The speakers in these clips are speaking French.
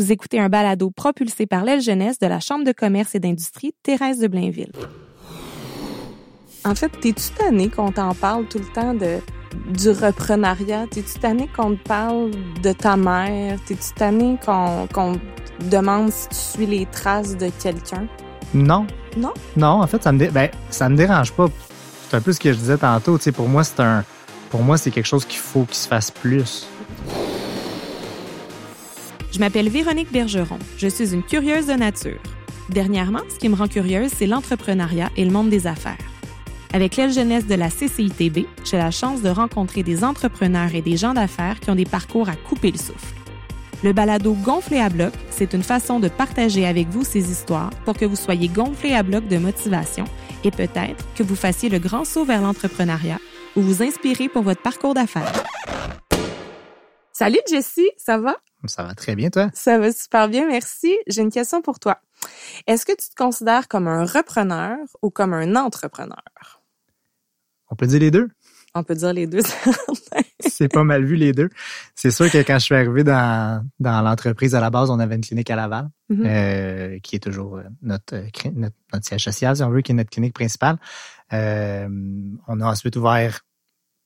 Vous écoutez un balado propulsé par l'aile jeunesse de la Chambre de commerce et d'industrie Thérèse de Blainville. En fait, t'es-tu tanné qu'on t'en parle tout le temps de, du reprenariat? T'es-tu tanné qu'on te parle de ta mère? T'es-tu tanné qu'on qu'on te demande si tu suis les traces de quelqu'un? Non. Non? Non, en fait, ça me, dé- ben, ça me dérange pas. C'est un peu ce que je disais tantôt. Tu sais, pour moi, c'est un, pour moi, c'est quelque chose qu'il faut qu'il se fasse plus. Je m'appelle Véronique Bergeron. Je suis une curieuse de nature. Dernièrement, ce qui me rend curieuse, c'est l'entrepreneuriat et le monde des affaires. Avec l'aile jeunesse de la CCITB, j'ai la chance de rencontrer des entrepreneurs et des gens d'affaires qui ont des parcours à couper le souffle. Le balado Gonflé à bloc, c'est une façon de partager avec vous ces histoires pour que vous soyez gonflé à bloc de motivation et peut-être que vous fassiez le grand saut vers l'entrepreneuriat ou vous inspirer pour votre parcours d'affaires. Salut Jessie, ça va? Ça va très bien, toi? Ça va super bien, merci. J'ai une question pour toi. Est-ce que tu te considères comme un repreneur ou comme un entrepreneur? On peut dire les deux. On peut dire les deux. c'est pas mal vu les deux. C'est sûr que quand je suis arrivé dans, dans l'entreprise à la base, on avait une clinique à Laval, Mhm. euh, qui est toujours euh, notre, euh, notre, notre siège social, si on veut, qui est notre clinique principale. Euh, on a ensuite ouvert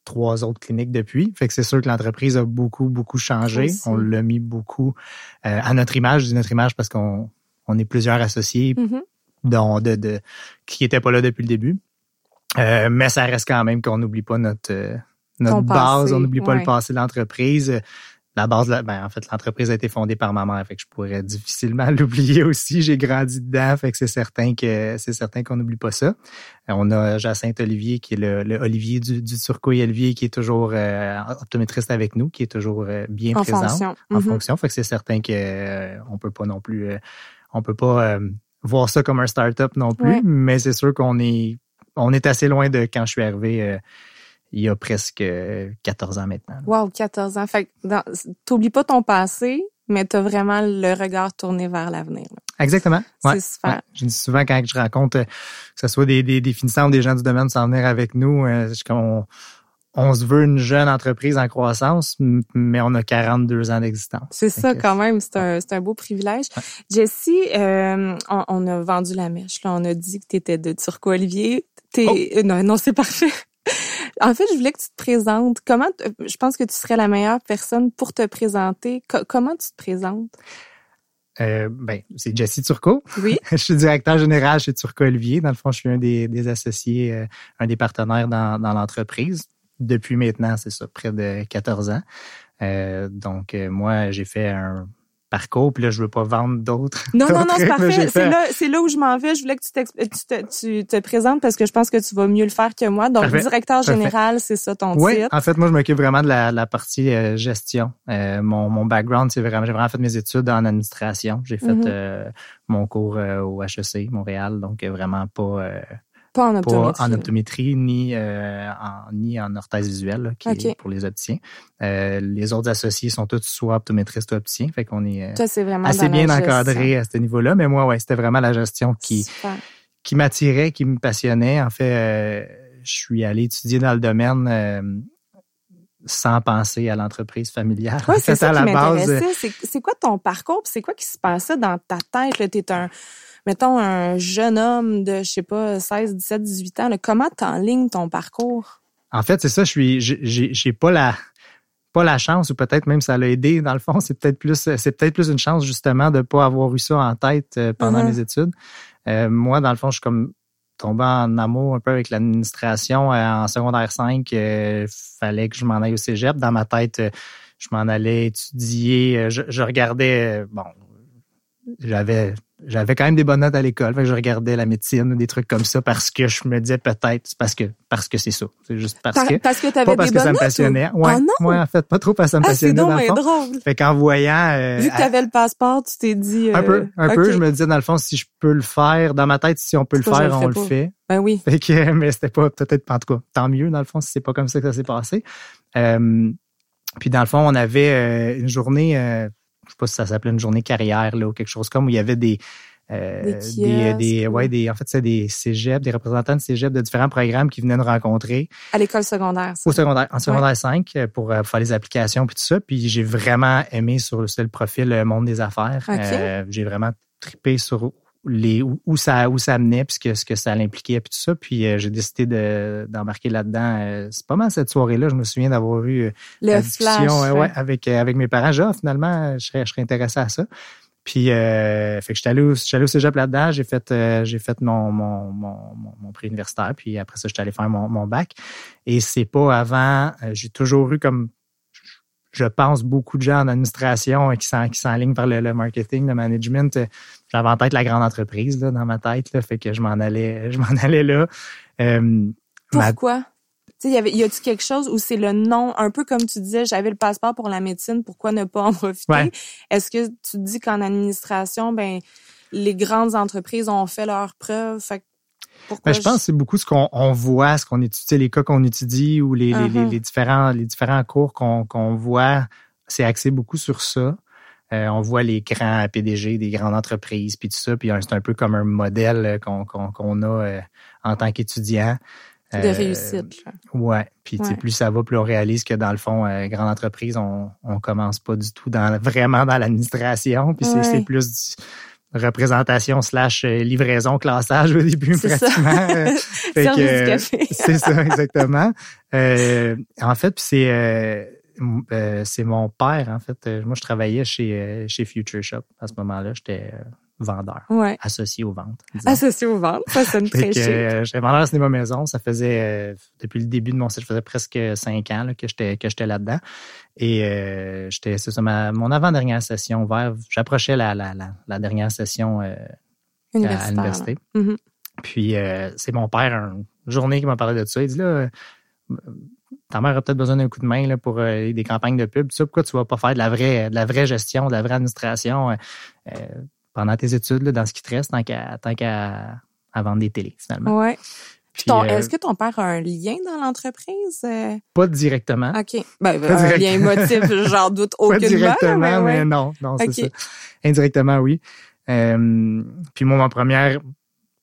trois autres cliniques depuis. Fait que c'est sûr que l'entreprise a beaucoup, beaucoup changé. Aussi. On l'a mis beaucoup euh, à notre image. Je dis notre image parce qu'on on est plusieurs associés Mhm. dont de, de qui étaient pas là depuis le début. Euh, mais ça reste quand même qu'on n'oublie pas notre euh, notre Ton base, passé, on n'oublie pas ouais. le passé de l'entreprise. La base, de la- ben, en fait, l'entreprise a été fondée par ma mère, fait que je pourrais difficilement l'oublier aussi. J'ai grandi dedans, fait que c'est certain que c'est certain qu'on n'oublie pas ça. Euh, On a Jacinthe Olivier, qui est le, le Olivier du, du Turcot et Olivier, qui est toujours euh, optométriste avec nous, qui est toujours euh, bien En présent fonction. en Mhm. fonction. Fait que c'est certain que euh, on peut pas non plus, euh, on peut pas euh, voir ça comme un start-up non plus. Ouais. Mais c'est sûr qu'on est, on est assez loin de quand je suis arrivé. Euh, il y a presque euh, 14 ans maintenant. Wow, 14 ans. Fait t'oublies pas ton passé, mais t'as vraiment le regard tourné vers l'avenir. Exactement. Ouais. C'est super. Ouais. Je dis souvent quand je rencontre, euh, que ce soit des, des, des finissants ou des gens du domaine s'en venir avec nous, euh, on, on se veut une jeune entreprise en croissance, mais on a 42 ans d'existence. C'est ça quand même, c'est un, beau privilège. Ouais. Jessie, euh, on, on a vendu la mèche. Là, on a dit que tu étais de Turco Olivier. T'es, Oh. euh, non, non, c'est parfait. En fait, je voulais que tu te présentes. Comment t- Je pense que tu serais la meilleure personne pour te présenter. Co- comment tu te présentes? Euh, ben, c'est Jesse Turcot. Oui. je suis directeur général chez Turco Olivier. Dans le fond, je suis un des, des associés, euh, un des partenaires dans, dans l'entreprise. Depuis maintenant, c'est ça, près de 14 ans. Euh, donc, euh, moi, j'ai fait un parcours, puis là, je veux pas vendre d'autres. Non, non, non, c'est parfait. C'est là, c'est là où je m'en vais. Je voulais que tu, te, tu te présentes parce que je pense que tu vas mieux le faire que moi. Donc, Parfait. directeur général, c'est ça ton Oui, titre. en fait, moi, je m'occupe vraiment de la, la partie euh, gestion. Euh, mon, mon background, c'est vraiment, j'ai vraiment fait mes études en administration. J'ai fait Mhm. euh, mon cours au HEC Montréal, donc vraiment pas, Pas en pas optométrie. en optométrie ni euh, en, ni en orthèse visuelle, là, qui Ok. est pour les opticiens. Euh, les autres associés sont tous soit optométristes ou opticiens, fait qu'on est euh, Toi, vraiment assez bien encadré à ce niveau-là. Mais moi, ouais, c'était vraiment la gestion qui, Super. qui m'attirait, qui me passionnait. En fait, je suis allé étudier dans le domaine sans penser à l'entreprise familiale. C'est ça à qui la base, euh, m'intéressait. C'est, quoi ton parcours? C'est quoi qui se passait dans ta tête? Là? T'es un, mettons, un jeune homme de, je sais pas, 16, 17, 18 ans. Là. Comment t'enlignes ton parcours? En fait, c'est ça, je suis, j'ai- pas la, pas la chance, ou peut-être même ça l'a aidé, dans le fond, c'est peut-être plus, c'est peut-être plus une chance, justement, de pas avoir eu ça en tête euh, pendant Mhm. mes études. Euh, moi, dans le fond, je suis comme tombé en amour un peu avec l'administration euh, en secondaire 5. euh, fallait que je m'en aille au cégep. Dans ma tête, euh, je m'en allais étudier. Je, regardais, bon, j'avais j'avais quand même des bonnes notes à l'école. Fait que je regardais la médecine ou des trucs comme ça parce que je me disais peut-être c'est parce que parce que c'est ça. C'est juste parce Par- que parce que t'avais pas parce que ça me ou- passionnait. Ouais, Ah non? ouais, en fait, pas trop parce que ça me Ah, c'est passionnait bien fond. drôle. Fait qu'en voyant euh, Vu que t'avais le passeport, tu t'es dit... un peu, euh, un peu, je me disais dans le fond si je peux le faire dans ma tête si on peut le faire, on le pas? fait. Ben oui. Fait que, mais c'était pas peut-être en tout cas tant mieux dans le fond si c'est pas comme ça que ça s'est passé. Euh, puis dans le fond, on avait une journée, je sais pas si ça s'appelait une journée carrière là ou quelque chose comme où il y avait des euh, des, des, ouais, des, en fait, c'est des cégeps, des représentants de cégep de différents programmes qui venaient nous rencontrer. À l'école secondaire. Au secondaire, en secondaire 5 euh, pour, faire les applications puis tout ça. Puis j'ai vraiment aimé sur le, profil monde des affaires. j'ai vraiment trippé sur les où, ça où ça menait puis ce que, ce que ça l'impliquait puis tout ça puis j'ai décidé de d'embarquer là-dedans c'est pas mal cette soirée là je me souviens d'avoir eu le discussion ouais, avec avec mes parents genre finalement je serais je serais intéressé à ça puis, euh, fait que j'étais allé, au, allé au cégep là-dedans. J'ai fait, euh, j'ai fait mon, mon, mon, mon prix universitaire. Puis après ça, j'étais allé faire mon, mon bac. Et c'est pas avant, euh, j'ai toujours eu comme, je pense, beaucoup de gens en administration qui s'enlignent vers le, le, marketing, le management. J'avais en tête la grande entreprise là, dans ma tête. Là, fait que je m'en allais, je m'en allais là. Pourquoi? y avait, y a-tu quelque chose où c'est le nom, un peu comme tu disais, j'avais le passeport pour la médecine, pourquoi ne pas en profiter? Est-ce que tu te dis qu'en administration, ben, les grandes entreprises ont fait leurs preuves, fait pourquoi ben, je pense que c'est beaucoup ce qu'on on voit, ce qu'on étudie, les cas qu'on étudie ou les, les, uh-huh. les, différents, les différents cours qu'on voit. C'est axé beaucoup sur ça. Euh, on voit les grands PDG des grandes entreprises, puis tout ça, puis c'est un peu comme un modèle qu'on qu'on a euh, en tant qu'étudiant de euh, réussite. Ouais. Puis plus ça va, plus on réalise que dans le fond, euh, grande entreprise, on, on commence pas du tout dans vraiment dans l'administration. Puis c'est plus du représentation slash euh, livraison, classage au début pratiquement. c'est ça, exactement. en fait, c'est c'est mon père, en fait. Moi, je travaillais chez, chez Future Shop à ce moment-là. J'étais vendeur. Associé aux ventes. Associé aux ventes. Ça sonne très chic. Euh, j'étais vendeur à cinéma maison. Ça faisait, euh, depuis le début de mon site, ça faisait presque cinq ans là, que j'étais, que j'étais là-dedans. Et euh, j'étais, c'est ça, ma, mon avant-dernière session vers, j'approchais la, la, la, dernière session à l'université. Mm-hmm. Puis c'est mon père, une journée qui m'a parlé de ça. Il dit là, ta mère a peut-être besoin d'un coup de main là, pour des campagnes de pub. Ça, pourquoi tu vas pas faire de la vraie, de la vraie gestion, de la vraie administration? Pendant tes études, là, dans ce qui te reste, tant qu'à, vendre des télés, finalement. Ouais. Euh, est-ce que ton père a un lien dans l'entreprise? Euh? Pas directement. OK. Ben, un lien émotif, j'en doute aucunement. Pas directement, mais, non, non, c'est ça. Indirectement, oui. Euh, puis moi, mon premier,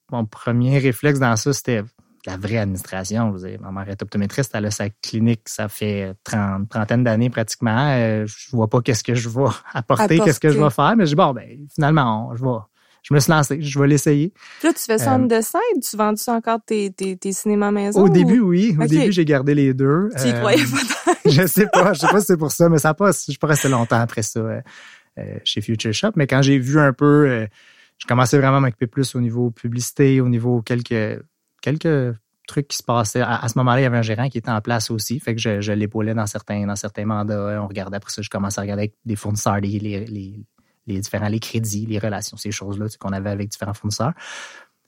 mon premier réflexe dans ça, c'était la vraie administration. Vous ma mère est optométriste, elle a sa clinique, ça fait trente, trentaine d'années pratiquement. Euh, je vois pas qu'est-ce que je vais apporter, qu'est-ce que je vais faire, mais je dis bon, ben finalement, je vais. Je me suis lancé, je vais l'essayer. Là, tu fais ça en euh, dessin, tu vends -tu encore tes, tes, tes cinémas maison? Au début, oui. Au début, j'ai gardé les deux. Tu y croyais pas Je sais pas, je sais pas si c'est pour ça, mais ça passe. Je peux rester longtemps après ça euh, chez Future Shop. Mais quand j'ai vu un peu, je commençais vraiment à m'occuper plus au niveau publicité, au niveau quelques quelques trucs qui se passaient. À, ce moment-là, il y avait un gérant qui était en place aussi. Fait que je, je l'épaulais dans certains, dans certains mandats. On regardait après ça, je commençais à regarder avec des fournisseurs, les, les, les, différents, les crédits, les relations, ces choses-là qu'on avait avec différents fournisseurs.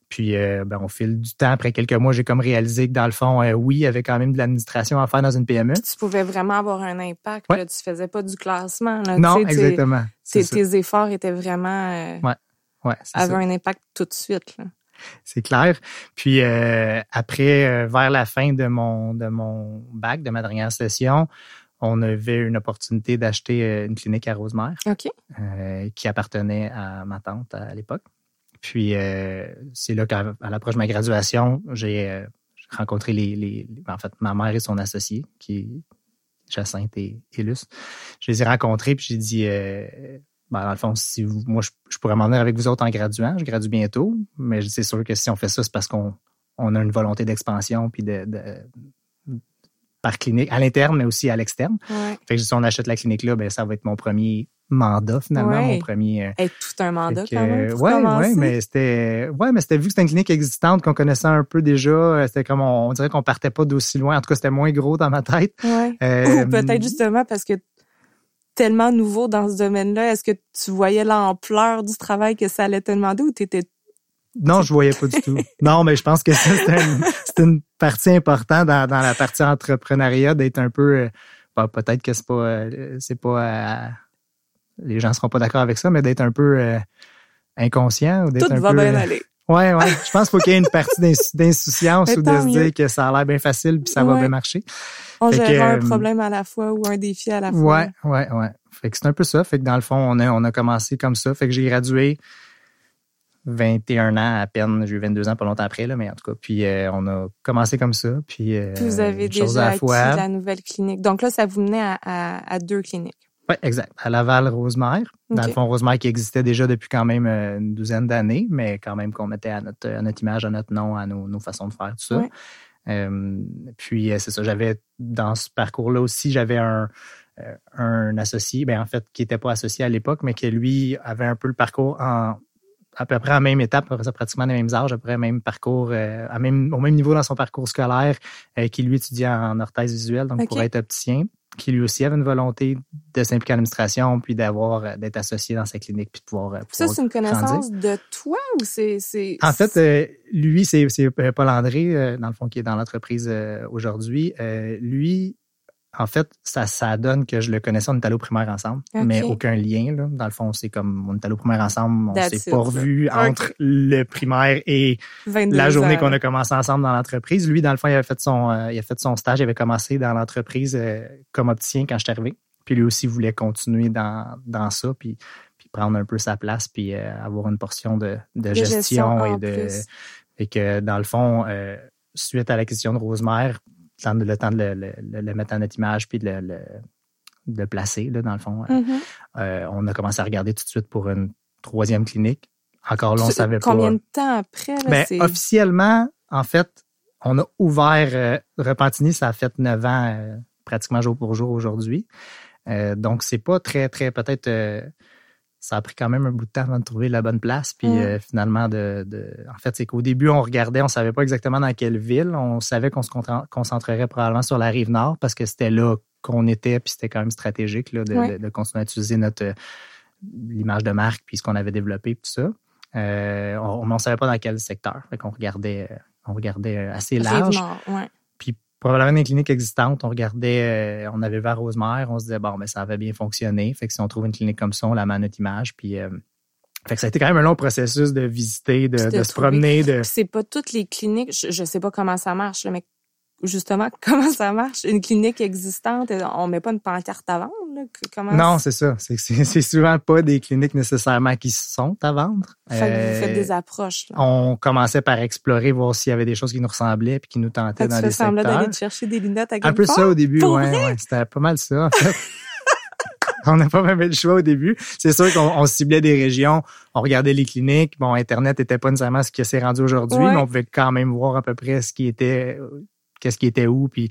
Puis, euh, ben, au fil du temps, après quelques mois, j'ai comme réalisé que dans le fond, euh, oui, il y avait quand même de l'administration à faire dans une PME. tu pouvais vraiment avoir un impact. Tu Là, tu faisais pas du classement. non, exactement. Tes, efforts étaient vraiment. Euh, ouais. Ouais, avaient un impact tout de suite. Là c'est clair. Puis euh, après, euh, vers la fin de mon de mon bac, de ma dernière session, on avait une opportunité d'acheter euh, une clinique à Rosemère, qui appartenait à ma tante à l'époque. Puis c'est là qu'à l'approche de ma graduation, j'ai rencontré les, les, en fait ma mère et son associé qui est Jacinthe et Illus. Je les ai rencontrés puis j'ai dit ben, dans le fond, si moi, je, pourrais m'en venir avec vous autres en graduant. Je gradue bientôt, mais c'est sûr que si on fait ça, c'est parce qu'on on a une volonté d'expansion puis de, par clinique, à l'interne, mais aussi à l'externe. Fait que si on achète la clinique là, ben ça va être mon premier mandat finalement, mon premier. Euh, être tout un mandat quand même. ouais, ouais, mais c'était, ouais, mais c'était vu que c'était une clinique existante qu'on connaissait un peu déjà. Euh, c'était comme on, dirait qu'on partait pas d'aussi loin. En tout cas, c'était moins gros dans ma tête. Ouais. Euh, Ou peut-être justement parce que tellement nouveau dans ce domaine-là? Est-ce que tu voyais l'ampleur du travail que ça allait te demander ou t'étais non, je voyais pas du tout. Non, mais je pense que c'est une, partie importante dans, la partie entrepreneuriat d'être un peu. Euh, peut-être que c'est pas, euh, c'est pas. Euh, les gens seront pas d'accord avec ça, mais d'être un peu inconscient ou d'être un va bien aller. Ouais, ouais. Je pense qu'il faut qu'il y ait une partie d'insouciance ou de se dire que ça a l'air bien facile puis ça va bien marcher. On gère un euh, problème à la fois ou un défi à la fois. Ouais, ouais, ouais. Fait que c'est un peu ça. Fait que dans le fond, on a, on a commencé comme ça. Fait que j'ai gradué. 21 ans à peine. J'ai eu 22 ans pas longtemps après, là, mais en tout cas. Puis on a commencé comme ça. Puis, vous avez déjà acquis la nouvelle clinique. Donc là, ça vous menait à, deux cliniques. Oui, exact. À Laval, Rosemère. Dans le fond, Rosemère qui existait déjà depuis quand même une douzaine d'années, mais quand même qu'on mettait à notre, notre image, à notre nom, à nos, façons de faire, tout ça. puis c'est ça, j'avais dans ce parcours-là aussi, j'avais un, euh, un associé, ben en fait, qui n'était pas associé à l'époque, mais qui lui avait un peu le parcours en à peu près à la même étape, pratiquement les mêmes âges, à peu près même parcours, euh, à même, au même niveau dans son parcours scolaire, euh, qui lui étudiait en orthèse visuelle, donc pour être opticien, qui lui aussi avait une volonté de s'impliquer en administration, puis d'avoir d'être associé dans sa clinique, puis de pouvoir. pouvoir ça, c'est une connaissance de toi ou c'est. En fait, lui, c'est Paul André, dans le fond, qui est dans l'entreprise aujourd'hui. lui, en fait, ça, ça donne que je le connaissais, on est allé au primaire ensemble, mais aucun lien. Là. Dans le fond, c'est comme on est allé au primaire ensemble, on s'est pas revu entre le primaire et la journée qu'on a commencé ensemble dans l'entreprise. Lui, dans le fond, il avait fait son, euh, il a fait son stage, il avait commencé dans l'entreprise euh, comme opticien quand je suis arrivé. Puis lui aussi voulait continuer dans, dans ça, puis, puis prendre un peu sa place, puis euh, avoir une portion de, de, gestion, et de. Et que dans le fond, suite à l'acquisition de Rosemère, le temps de le, mettre en notre image puis de le, placer, là, dans le fond. Mm-hmm. Euh, on a commencé à regarder tout de suite pour une troisième clinique. Encore là, on savait pas. Combien de temps après? Ben, officiellement, en fait, on a ouvert euh, Repentigny, ça a fait neuf ans euh, pratiquement jour pour jour aujourd'hui. donc, c'est pas très, très, peut-être ça a pris quand même un bout de temps avant de trouver la bonne place. Puis euh, finalement, de, en fait, c'est qu'au début, on regardait, on savait pas exactement dans quelle ville. On savait qu'on se concentrerait probablement sur la rive nord parce que c'était là qu'on était, puis c'était quand même stratégique là, de, continuer à utiliser notre l'image de marque, puis ce qu'on avait développé, tout ça. Euh, on ne savait pas dans quel secteur. Fait qu'on regardait, euh, on regardait assez large. ouais probablement des cliniques existantes. On regardait, euh, on avait vers Rosemère, on se disait, bon, mais ben, ça avait bien fonctionné. Fait que si on trouve une clinique comme ça, on la met à notre image. Puis, euh, fait que ça a été quand même un long processus de visiter, de, se promener. De... C'est pas toutes les cliniques, je, sais pas comment ça marche, mais justement, comment ça marche? Une clinique existante, on met pas une pancarte à vendre? Non, c'est ça. C'est souvent pas des cliniques nécessairement qui sont à vendre. Fait que vous faites des approches. On commençait par explorer, voir s'il y avait des choses qui nous ressemblaient puis qui nous tentaient dans des secteurs. d'aller chercher des lunettes à Un peu ça au début, ouais, C'était pas mal ça, en fait. on n'a pas même eu le choix au début. C'est sûr qu'on ciblait des régions, on regardait les cliniques. Bon, Internet n'était pas nécessairement ce qui s'est rendu aujourd'hui, mais on pouvait quand même voir à peu près ce qui était, qu'est-ce qui était où, puis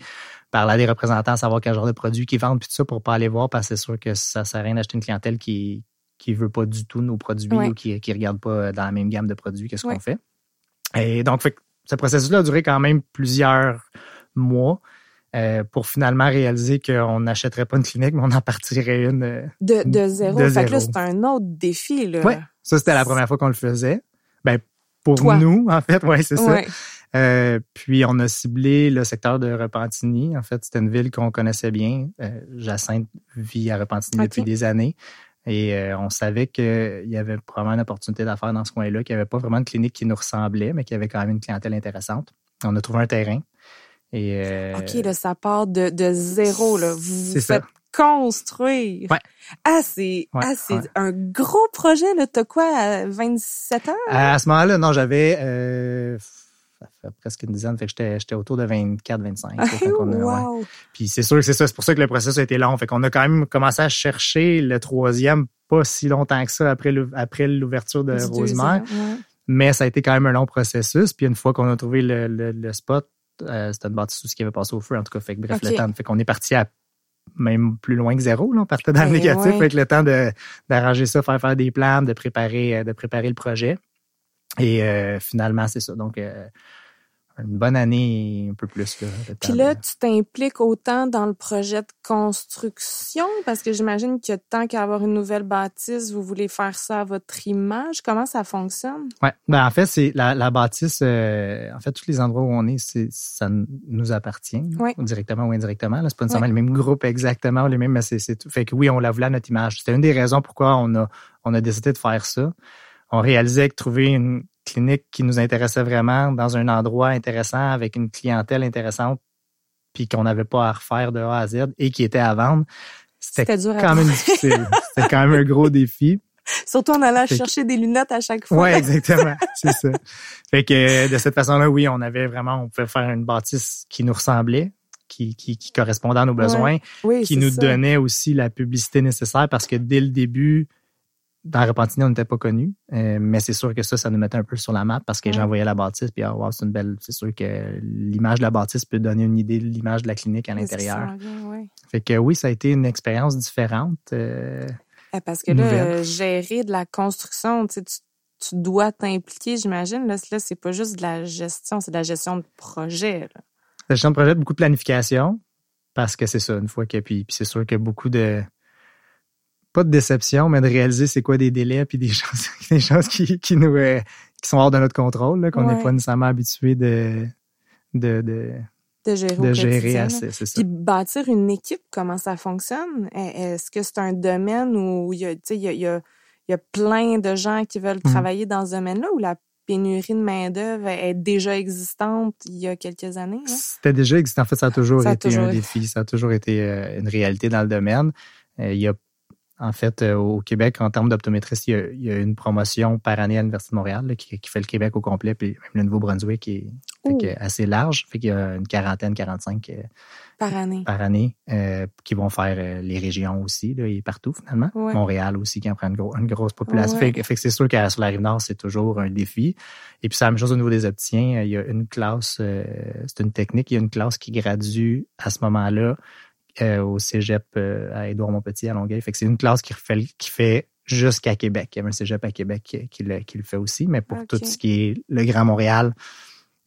parler à des représentants, savoir quel genre de produits qu'ils vendent, puis tout ça pour pas aller voir, parce que c'est sûr que ça sert à rien d'acheter une clientèle qui qui veut pas du tout nos produits ou qui qui regarde pas dans la même gamme de produits que ce qu'on fait. Et donc, fait, ce processus-là a duré quand même plusieurs mois. Euh, pour finalement réaliser qu'on n'achèterait pas une clinique, mais on en partirait une. Euh, de, de zéro. fait que là, c'est un autre défi. Oui, ça, c'était la première fois qu'on le faisait. Ben, pour nous, en fait, ouais, c'est ça. Euh, puis on a ciblé le secteur de Repentigny. En fait, c'était une ville qu'on connaissait bien. Euh, Jacinthe vit à Repentigny depuis des années. Et euh, on savait qu'il y avait probablement une opportunité d'affaires dans ce coin-là, qu'il n'y avait pas vraiment de clinique qui nous ressemblait, mais qu'il y avait quand même une clientèle intéressante. On a trouvé un terrain. Et, euh, OK, là, ça part de, de zéro. Là. Vous, vous faites construire. Ouais. Ah, c'est ah, un gros projet. Tu as quoi, 27 heures? À, ce moment-là, non, j'avais ça fait presque une dizaine, fait que j'étais autour de 24, 25. Puis c'est sûr que c'est ça, c'est pour ça que le processus a été long. Fait qu'on a quand même commencé à chercher le troisième pas si longtemps que ça après après l'ouverture de Rosemère. Mais ça a été quand même un long processus. Puis une fois qu'on a trouvé le, le, spot, euh, c'était une bâtisse ce qui avait passé au feu, en tout cas. Fait que bref, le temps. Fait qu'on est parti à même plus loin que zéro. Là. On partait dans le négatif avec le temps d'arranger ça, faire faire des plans, de préparer, euh, de préparer le projet. Et euh, finalement, c'est ça. Donc, euh, une bonne année un peu plus. Là, Puis là, tu t'impliques autant dans le projet de construction parce que j'imagine que tant qu'à avoir une nouvelle bâtisse, vous voulez faire ça à votre image. Comment ça fonctionne? Oui, ben, en fait, c'est la, la bâtisse, euh, en fait, tous les endroits où on est, ça nous appartient, directement ou indirectement. C'est pas nécessairement le même groupe exactement, les mêmes, mais c'est, tout. Fait que oui, on la voulu à notre image. C'était une des raisons pourquoi on a, on a décidé de faire ça on réalisait que trouver une clinique qui nous intéressait vraiment dans un endroit intéressant avec une clientèle intéressante puis qu'on n'avait pas à refaire de A à Z et qui était à vendre, c'était quand même difficile. c'était quand même un gros défi. Surtout en allant chercher des lunettes à chaque fois. Oui, exactement. c'est ça. Fait que de cette façon-là, oui, on avait vraiment, on pouvait faire une bâtisse qui nous ressemblait, qui, qui, qui correspondait à nos besoins, qui nous donnait aussi la publicité nécessaire parce que dès le début, dans Repentigny, on n'était pas connu, euh, mais c'est sûr que ça, ça nous mettait un peu sur la map parce que gens voyaient la bâtisse, puis oh, c'est une belle. C'est sûr que l'image de la bâtisse peut donner une idée de l'image de la clinique à l'intérieur. Fait que oui, ça a été une expérience différente. Euh, eh, parce que là, gérer de la construction, tu, tu dois t'impliquer, j'imagine. Là, là c'est pas juste de la gestion, c'est de la gestion de projet. La gestion de projet, beaucoup de planification, parce que c'est ça, une fois que. Puis, puis c'est sûr que beaucoup de pas de déception, mais de réaliser c'est quoi des délais puis des choses, des choses qui, qui nous euh, qui sont hors de notre contrôle, qu'on n'est pas nécessairement habitué de, de, de, de gérer, de gérer assez, c'est ça. Puis bâtir une équipe, comment ça fonctionne? Est-ce que c'est un domaine où il y a, il y a, il y a, il y a plein de gens qui veulent mmh. travailler dans ce domaine-là ou la pénurie de main-d'œuvre est déjà existante il y a quelques années? C'était déjà existant. En fait, ça a toujours été un défi. Ça a toujours été euh, une réalité dans le domaine. Euh, il y a en fait, euh, au Québec, en termes d'optométristes, il, y a une promotion par année à l'Université de Montréal qui, fait le Québec au complet, puis même le Nouveau-Brunswick est, assez large. Fait qu'il y a une quarantaine, 45 euh, par année, par année euh, qui vont faire les régions aussi, là, et partout finalement. Montréal aussi qui en prend une, grosse population. Fait, que c'est sûr que sur la rive nord, c'est toujours un défi. Et puis c'est la même chose au niveau des opticiens. Il y a une classe, c'est une technique, il y a une classe qui gradue à ce moment-là euh, au cégep euh, à Édouard-Montpetit à Longueuil. Fait que c'est une classe qui fait, qui fait jusqu'à Québec. Il y a un cégep à Québec qui, le, fait aussi, mais pour tout ce qui est le Grand Montréal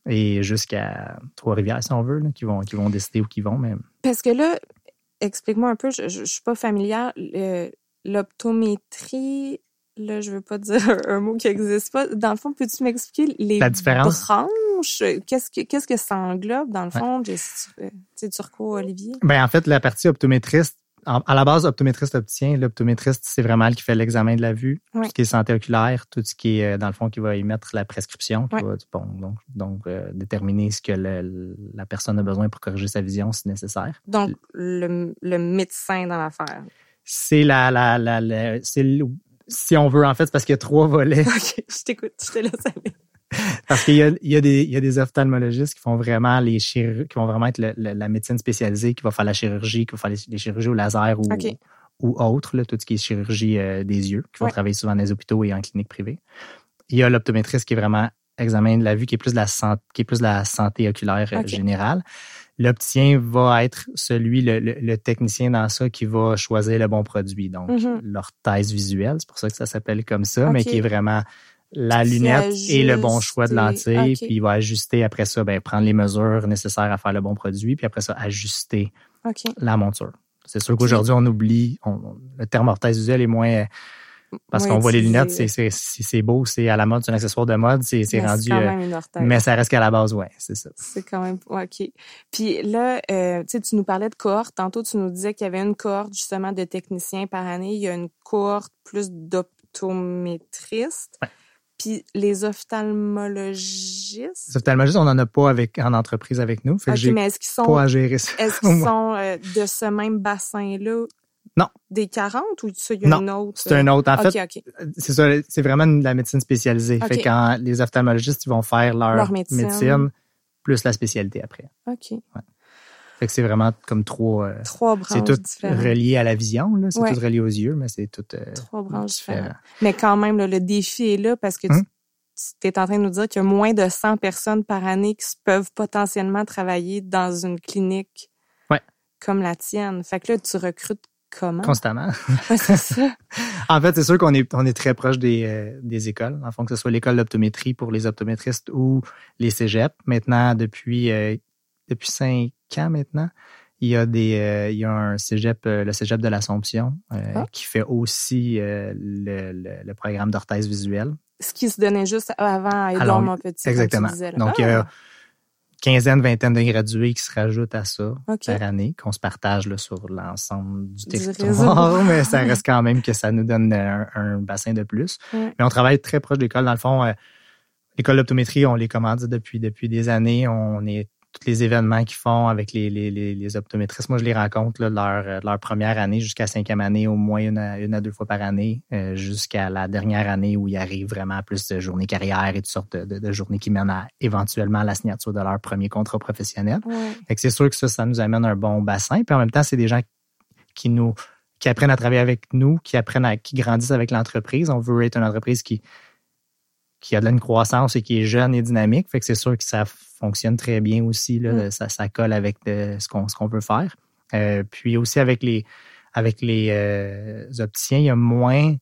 et jusqu'à Trois-Rivières, si on veut, qui, vont, qui vont décider où ils vont. Mais... Parce que là, explique-moi un peu, je, je, suis pas familière. L'optométrie, là, je veux pas dire un mot qui n'existe pas. Dans le fond, peux-tu m'expliquer les La différence? branches? Qu'est-ce que, qu'est-ce que ça englobe, dans le fond? Ouais. Tu turco, Olivier? Ben, en fait, la partie optométriste, à la base, optométriste opticien, l'optométriste, c'est vraiment le qui fait l'examen de la vue, tout ce qui est santé oculaire, tout ce qui est, euh, dans le fond, qui va émettre la prescription, qui va bon, donc, donc euh, déterminer ce que la personne a besoin pour corriger sa vision si nécessaire. Donc, le, le médecin dans l'affaire. C'est la, la, la, c'est si on veut, en fait, parce qu'il y a trois volets. OK, je t'écoute, je te laisse aller. Parce qu'il y a, il y, a des, il y a des ophtalmologistes qui font vraiment les chirurgies, qui vont vraiment être la médecine spécialisée, qui va faire la chirurgie, qui va faire les, chirurgies au laser ou, ou autre, là, tout ce qui est chirurgie euh, des yeux, qui vont travailler souvent dans les hôpitaux et en clinique privée. Il y a l'optométriste qui est vraiment examen de la vue, qui est plus de la santé, qui est plus de la santé oculaire euh, générale. L'opticien va être celui, le, technicien dans ça, qui va choisir le bon produit. Donc, mm-hmm. l'orthèse visuelle, c'est pour ça que ça s'appelle comme ça, mais qui est vraiment la lunette et le bon choix de lentilles. Puis il va ajuster après ça, ben, prendre les mesures nécessaires à faire le bon produit, puis après ça, ajuster la monture. C'est sûr qu'aujourd'hui, on oublie, le terme orthèse visuelle est moins parce qu'on voit les lunettes, c'est beau, c'est à la mode, c'est un accessoire de mode, c'est rendu. Euh, mais ça reste qu'à la base, ouais, c'est ça. C'est quand même, OK. Puis là, euh, tu nous parlais de cohorte. Tantôt, tu nous disais qu'il y avait une cohorte justement de techniciens par année. Il y a une cohorte plus d'optométristes. Puis les ophtalmologistes? Les ophtalmologistes, on n'en a pas avec, en entreprise avec nous. Fait mais est-ce qu'ils sont, pas à gérer ça. Est-ce qu'ils sont euh, de ce même bassin-là non. Des 40 ou ça, il y a une autre? C'est un autre. En fait, c'est ça, c'est vraiment de la médecine spécialisée. Fait quand les ophtalmologistes, ils vont faire leur, médecine. plus la spécialité après. OK. Ouais. Fait que c'est vraiment comme trois. Euh, trois branches. C'est tout relié à la vision, là. C'est tout relié aux yeux, mais c'est tout. Euh, trois branches différentes. Mais quand même, le défi est là parce que tu, hum? tu es en train de nous dire qu'il y a moins de 100 personnes par année qui peuvent potentiellement travailler dans une clinique ouais. comme la tienne. Fait que là, tu recrutes Comment? Constamment. c'est ça. en fait, c'est sûr qu'on est, on est très proche des, euh, des écoles, en fond, que ce soit l'école d'optométrie pour les optométristes ou les cégeps. Maintenant, depuis, euh, depuis cinq ans maintenant, il y a des, euh, il y a un cégep, le cégep de l'Assomption, ah. qui fait aussi le, le, programme d'orthèse visuelle. Ce qui se donnait juste avant à Edouard Montpetit. Exactement. Donc, il y a ah quinzaine, vingtaine de gradués qui se rajoutent à ça par année, qu'on se partage là, sur l'ensemble du, territoire, mais ça reste quand même que ça nous donne un, bassin de plus. Mais on travaille très proche de l'école. Dans le fond, euh, l'école d'optométrie, on les commande depuis, depuis des années. On est tous les événements qu'ils font avec les, les, les, optométristes. Moi, je les rencontre là, leur, leur première année jusqu'à cinquième année, au moins une à, une à deux fois par année, euh, jusqu'à la dernière année où ils arrivent vraiment à plus de journées carrière et toutes sortes de, de, journées qui mènent à éventuellement la signature de leur premier contrat professionnel. Ouais. c'est sûr que ça, ça nous amène un bon bassin. Puis en même temps, c'est des gens qui nous qui apprennent à travailler avec nous, qui apprennent à qui grandissent avec l'entreprise. On veut être une entreprise qui qui a de la croissance et qui est jeune et dynamique. Fait que c'est sûr que ça fonctionne très bien aussi. Là, mm. ça, ça colle avec ce qu'on ce qu'on veut faire. Euh, puis aussi avec les avec les euh, opticiens, il y a moins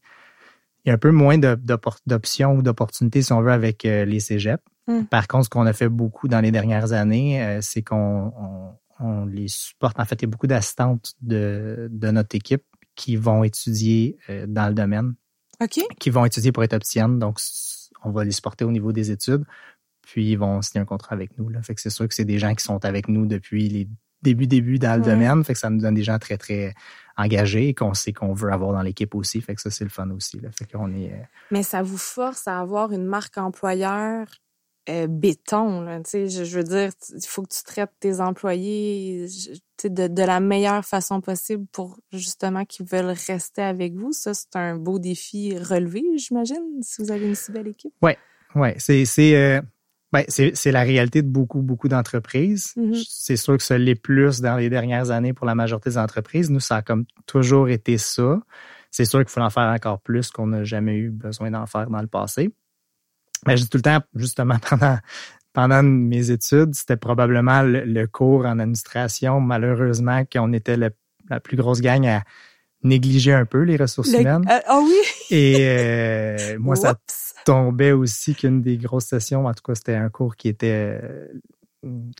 il y a un peu moins d'options ou d'opportunités, si on veut, avec euh, les cégeps. Mm. Par contre, ce qu'on a fait beaucoup dans les dernières années, c'est qu'on on, les supporte. En fait, il y a beaucoup d'assistantes de, de notre équipe qui vont étudier dans le domaine. OK. Qui vont étudier pour être opticienne. Donc, on va les supporter au niveau des études, puis ils vont signer un contrat avec nous. Là. Fait que c'est sûr que c'est des gens qui sont avec nous depuis les débuts, débuts dans le domaine. Fait que ça nous donne des gens très, très engagés et qu'on sait qu'on veut avoir dans l'équipe aussi. Fait que ça, c'est le fun aussi. Là. Fait qu'on est. Euh, Mais ça vous force à avoir une marque employeur euh, béton. Là, je, je veux dire, il faut que tu traites tes employés de, de la meilleure façon possible pour justement qu'ils veulent rester avec vous. Ça, c'est un beau défi relevé, j'imagine, si vous avez une si belle équipe. Oui, c'est c'est euh, ben, c'est la réalité de beaucoup beaucoup d'entreprises. Mm-hmm. C'est sûr que ça l'est plus dans les dernières années pour la majorité des entreprises. Nous, ça a comme toujours été ça. C'est sûr qu'il faut en faire encore plus qu'on n'a jamais eu besoin d'en faire dans le passé. Mais je dis tout le temps, justement, pendant, pendant mes études, c'était probablement le, cours en administration, malheureusement, qu'on était la plus grosse gang à négliger un peu les ressources humaines. Ah oh oui! Et euh, moi, ça tombait aussi qu'une des grosses sessions, en tout cas, c'était un cours qui était euh,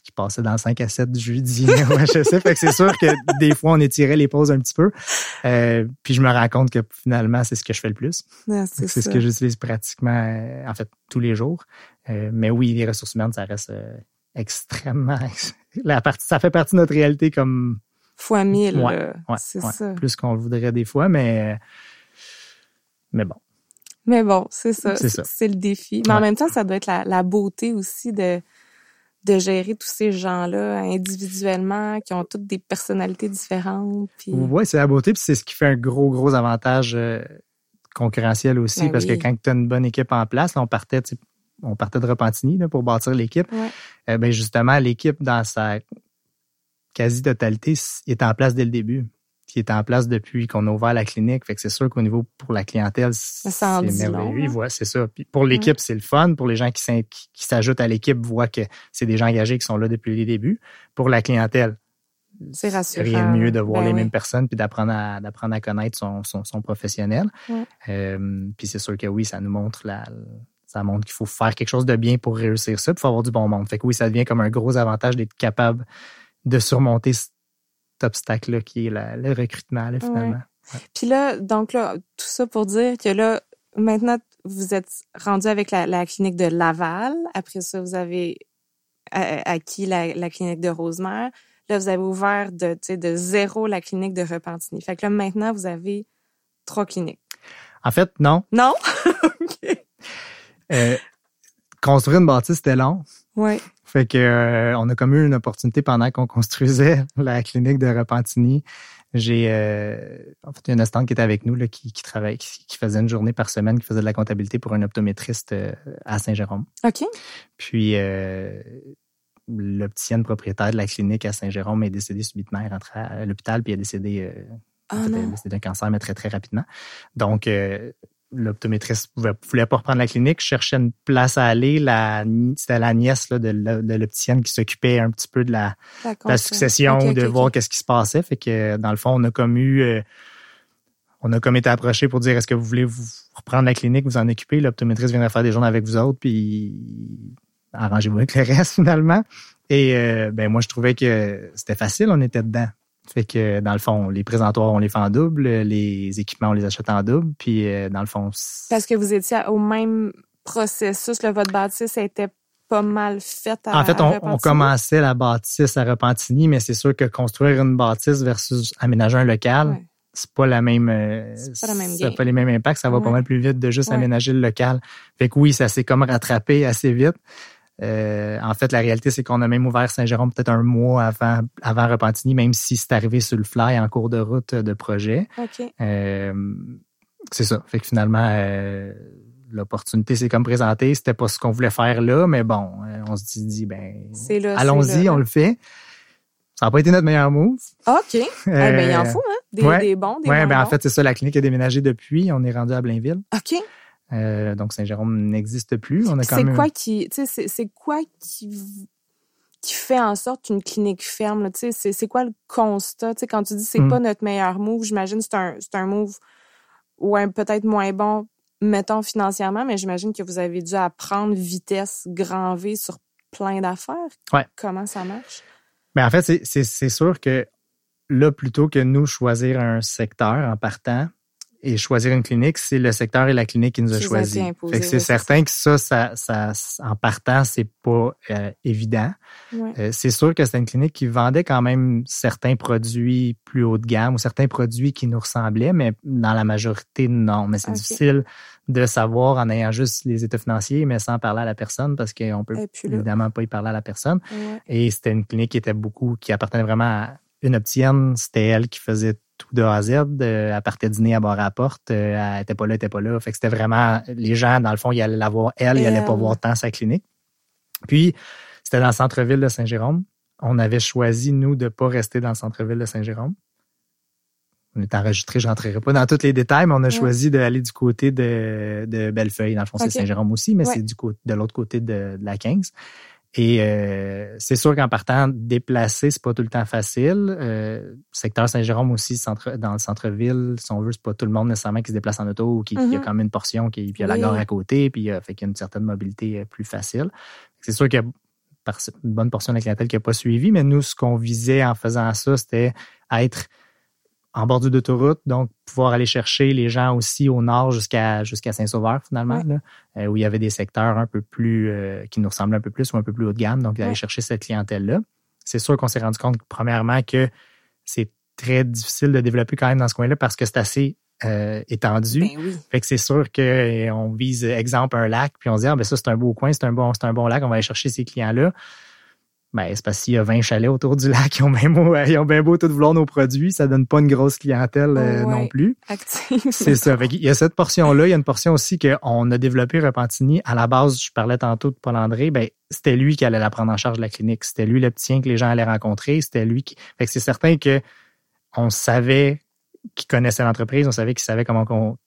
qui passait dans 5 à 7 jeudi. ouais, je sais. Fait que c'est sûr que des fois, on étirait les pauses un petit peu. Euh, puis je me rends compte que finalement, c'est ce que je fais le plus. c'est ce que j'utilise pratiquement, euh, en fait, tous les jours. Euh, mais oui, les ressources humaines, ça reste extrêmement... La partie, ça fait partie de notre réalité comme... Fois mille. Ouais, c'est ça. Plus qu'on le voudrait des fois, mais... Mais bon. Mais bon, c'est ça. C'est le défi. Mais en même temps, ça doit être la, la beauté aussi de de gérer tous ces gens-là individuellement, qui ont toutes des personnalités différentes. Puis... Oui, c'est la beauté, puis c'est ce qui fait un gros, gros avantage euh, concurrentiel aussi, ben parce que quand tu as une bonne équipe en place, on partait, on partait de Repentigny là, pour bâtir l'équipe. Euh, ben justement, l'équipe, dans sa quasi-totalité, est en place dès le début qui est en place depuis qu'on a ouvert la clinique. Fait que c'est sûr qu'au niveau pour la clientèle, c'est merveilleux. Hein? c'est ça. Puis pour l'équipe, c'est le fun. Pour les gens qui, s'ajoutent à l'équipe, voient que c'est des gens engagés qui sont là depuis les débuts. Pour la clientèle, c'est rassurant. Rien de mieux de voir ben les mêmes personnes puis d'apprendre à, d'apprendre à connaître son, son, professionnel. Euh, puis c'est sûr que oui, ça nous montre la, ça montre qu'il faut faire quelque chose de bien pour réussir ça, il faut avoir du bon monde. Fait que oui, ça devient comme un gros avantage d'être capable de surmonter obstacle-là qui est le recrutement, finalement. Puis là, donc là, tout ça pour dire que là, maintenant, vous êtes rendu avec la, clinique de Laval. Après ça, vous avez acquis la, clinique de Rosemère. Là, vous avez ouvert de, de zéro la clinique de Repentigny. Fait que là, maintenant, vous avez trois cliniques. En fait, non. Non? Euh, construire une bâtisse, c'était long. Oui. Fait que euh, on a comme eu une opportunité pendant qu'on construisait la clinique de Repentigny. J'ai euh, en fait une assistante qui était avec nous là, qui, qui travaillait, qui, faisait une journée par semaine, qui faisait de la comptabilité pour un optométriste euh, à Saint-Jérôme. OK. Puis l'opticienne propriétaire de la clinique à Saint-Jérôme est décédée subitement. Elle rentrée à l'hôpital puis elle est décédée, oh décédée d'un cancer, mais très, très rapidement. Donc, l'optométriste ne voulait pas reprendre la clinique, cherchait une place à aller. c'était la nièce là, de, l'opticienne qui s'occupait un petit peu de la, succession, de voir qu'est-ce qui se passait. Fait que dans le fond, on a comme eu, euh, on a comme été approché pour dire est-ce que vous voulez vous reprendre la clinique, vous en occuper. L'optométriste viendra faire des journées avec vous autres, puis arrangez-vous avec le reste finalement. Et euh, ben moi, je trouvais que c'était facile, on était dedans. Fait que dans le fond, les présentoirs, on les fait en double, les équipements, on les achète en double, puis euh, dans le fond. Parce que vous étiez au même processus, le votre bâtisse était pas mal faite à En fait, on, commençait la bâtisse à Repentigny, mais c'est sûr que construire une bâtisse versus aménager un local, c'est pas la même. Euh, c'est pas, la même pas les mêmes impacts, ça va pas mal plus vite de juste aménager le local. Fait que oui, ça s'est comme rattrapé assez vite. Euh, en fait, la réalité, c'est qu'on a même ouvert Saint-Jérôme peut-être un mois avant, avant Repentigny, même si c'est arrivé sur le fly en cours de route de projet. Euh, c'est ça. Fait que finalement, euh, l'opportunité s'est comme présentée. C'était pas ce qu'on voulait faire là, mais bon, on se dit, ben, allons-y, on le fait. Ça n'a pas été notre meilleur move. OK. Eh ben, il en faut, hein? Des, des bons, des ouais, ben, en fait, c'est ça. La clinique a déménagé depuis. On est rendu à Blainville. OK. Euh, donc Saint-Jérôme n'existe plus. On a C'est quoi qui, c'est quoi qui qui fait en sorte qu'une clinique ferme? C'est quoi le constat? sais, quand tu dis c'est hmm. pas notre meilleur move, j'imagine que c'est un, un move ouais, peut-être moins bon, mettons financièrement, mais j'imagine que vous avez dû apprendre vitesse grand V sur plein d'affaires. Ouais. Comment ça marche? Mais ben, en fait, c'est sûr que là, plutôt que nous choisir un secteur en partant, et choisir une clinique, c'est le secteur et la clinique qui nous a choisi. c'est certain que ça, ça, ça, en partant, c'est pas euh, évident. Euh, c'est sûr que c'est une clinique qui vendait quand même certains produits plus haut de gamme ou certains produits qui nous ressemblaient, mais dans la majorité, non. Mais c'est difficile de savoir en ayant juste les états financiers, mais sans parler à la personne parce qu'on peut évidemment pas y parler à la personne. Et c'était une clinique qui était beaucoup, qui appartenait vraiment à une optienne. C'était elle qui faisait tout de A à Z. Euh, elle partait dîner à bord à la porte. Euh, elle était pas là, elle était pas là. Fait que c'était vraiment, les gens, dans le fond, ils allaient la voir elle, ils n'allaient pas voir tant sa clinique. Puis, c'était dans le centre-ville de Saint-Jérôme. On avait choisi, nous, de pas rester dans le centre-ville de Saint-Jérôme. On est enregistré, je rentrerai pas dans tous les détails, mais on a choisi d'aller du côté de, Bellefeuille. Dans le fond, c'est Saint-Jérôme aussi, mais c'est du côté, de l'autre côté de, de, la 15. Et euh, c'est sûr qu'en partant déplacer, c'est pas tout le temps facile. Euh, secteur Saint-Jérôme aussi, centre, dans le centre-ville, si on veut, c'est pas tout le monde nécessairement qui se déplace en auto ou qui, y a mm-hmm. quand même une portion, qui, puis il y a la gare à côté, puis euh, fait qu'il y a une certaine mobilité euh, plus facile. C'est sûr qu'il y a une bonne portion de la clientèle qui n'a pas suivi, mais nous, ce qu'on visait en faisant ça, c'était être en bordure d'autoroute, donc pouvoir aller chercher les gens aussi au nord jusqu'à jusqu'à Saint-Sauveur finalement, là, euh, où il y avait des secteurs un peu plus euh, qui nous ressemblent un peu plus ou un peu plus haut de gamme, donc d'aller chercher cette clientèle-là. C'est sûr qu'on s'est rendu compte premièrement que c'est très difficile de développer quand même dans ce coin-là parce que c'est assez euh, étendu. Ben oui. Fait que c'est sûr qu'on vise exemple un lac puis on se dit ah ben ça c'est un beau coin, c'est un bon c'est un bon lac, on va aller chercher ces clients-là. Ben, c'est parce qu'il y a 20 chalets autour du lac, ils ont bien beau, ils ont bien beau tout vouloir nos produits, ça donne pas une grosse clientèle euh, non plus. C'est ça. il y a cette portion-là. Il y a une portion aussi qu'on a développé Repentigny. À la base, je parlais tantôt de Paul André, ben, c'était lui qui allait la prendre en charge de la clinique. C'était lui le petit que les gens allaient rencontrer. C'était lui qui. Fait que c'est certain que on savait qu'il connaissait l'entreprise, on savait qu'il savait comment qu'on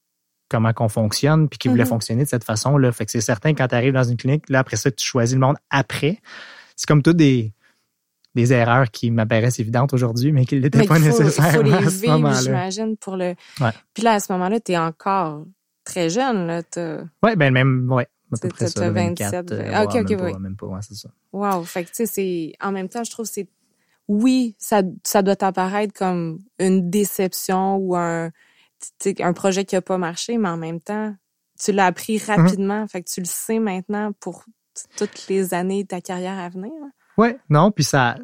comment qu'on fonctionne, puis qu'il voulait mm-hmm. fonctionner de cette façon-là. Fait que c'est certain quand tu arrives dans une clinique, là, après ça, tu choisis le monde après c'est comme toutes des, des erreurs qui m'apparaissent évidentes aujourd'hui, mais qui n'étaient pas nécessairement à ce moment-là. j'imagine, pour le. Puis là, à ce moment-là, tu es encore très jeune, là. Oui, ben même, ouais. À peu près ça, 27, 24, euh, ok, ok, oui. Même pas, ouais, c'est ça. Wow. Fait que, tu sais, c'est, en même temps, je trouve que c'est, oui, ça, ça doit apparaître comme une déception ou un, un projet qui a pas marché, mais en même temps, tu l'as appris mm-hmm. rapidement. Fait que tu le sais maintenant pour toutes les années de ta carrière à venir? Hein? Oui, non, puis ça,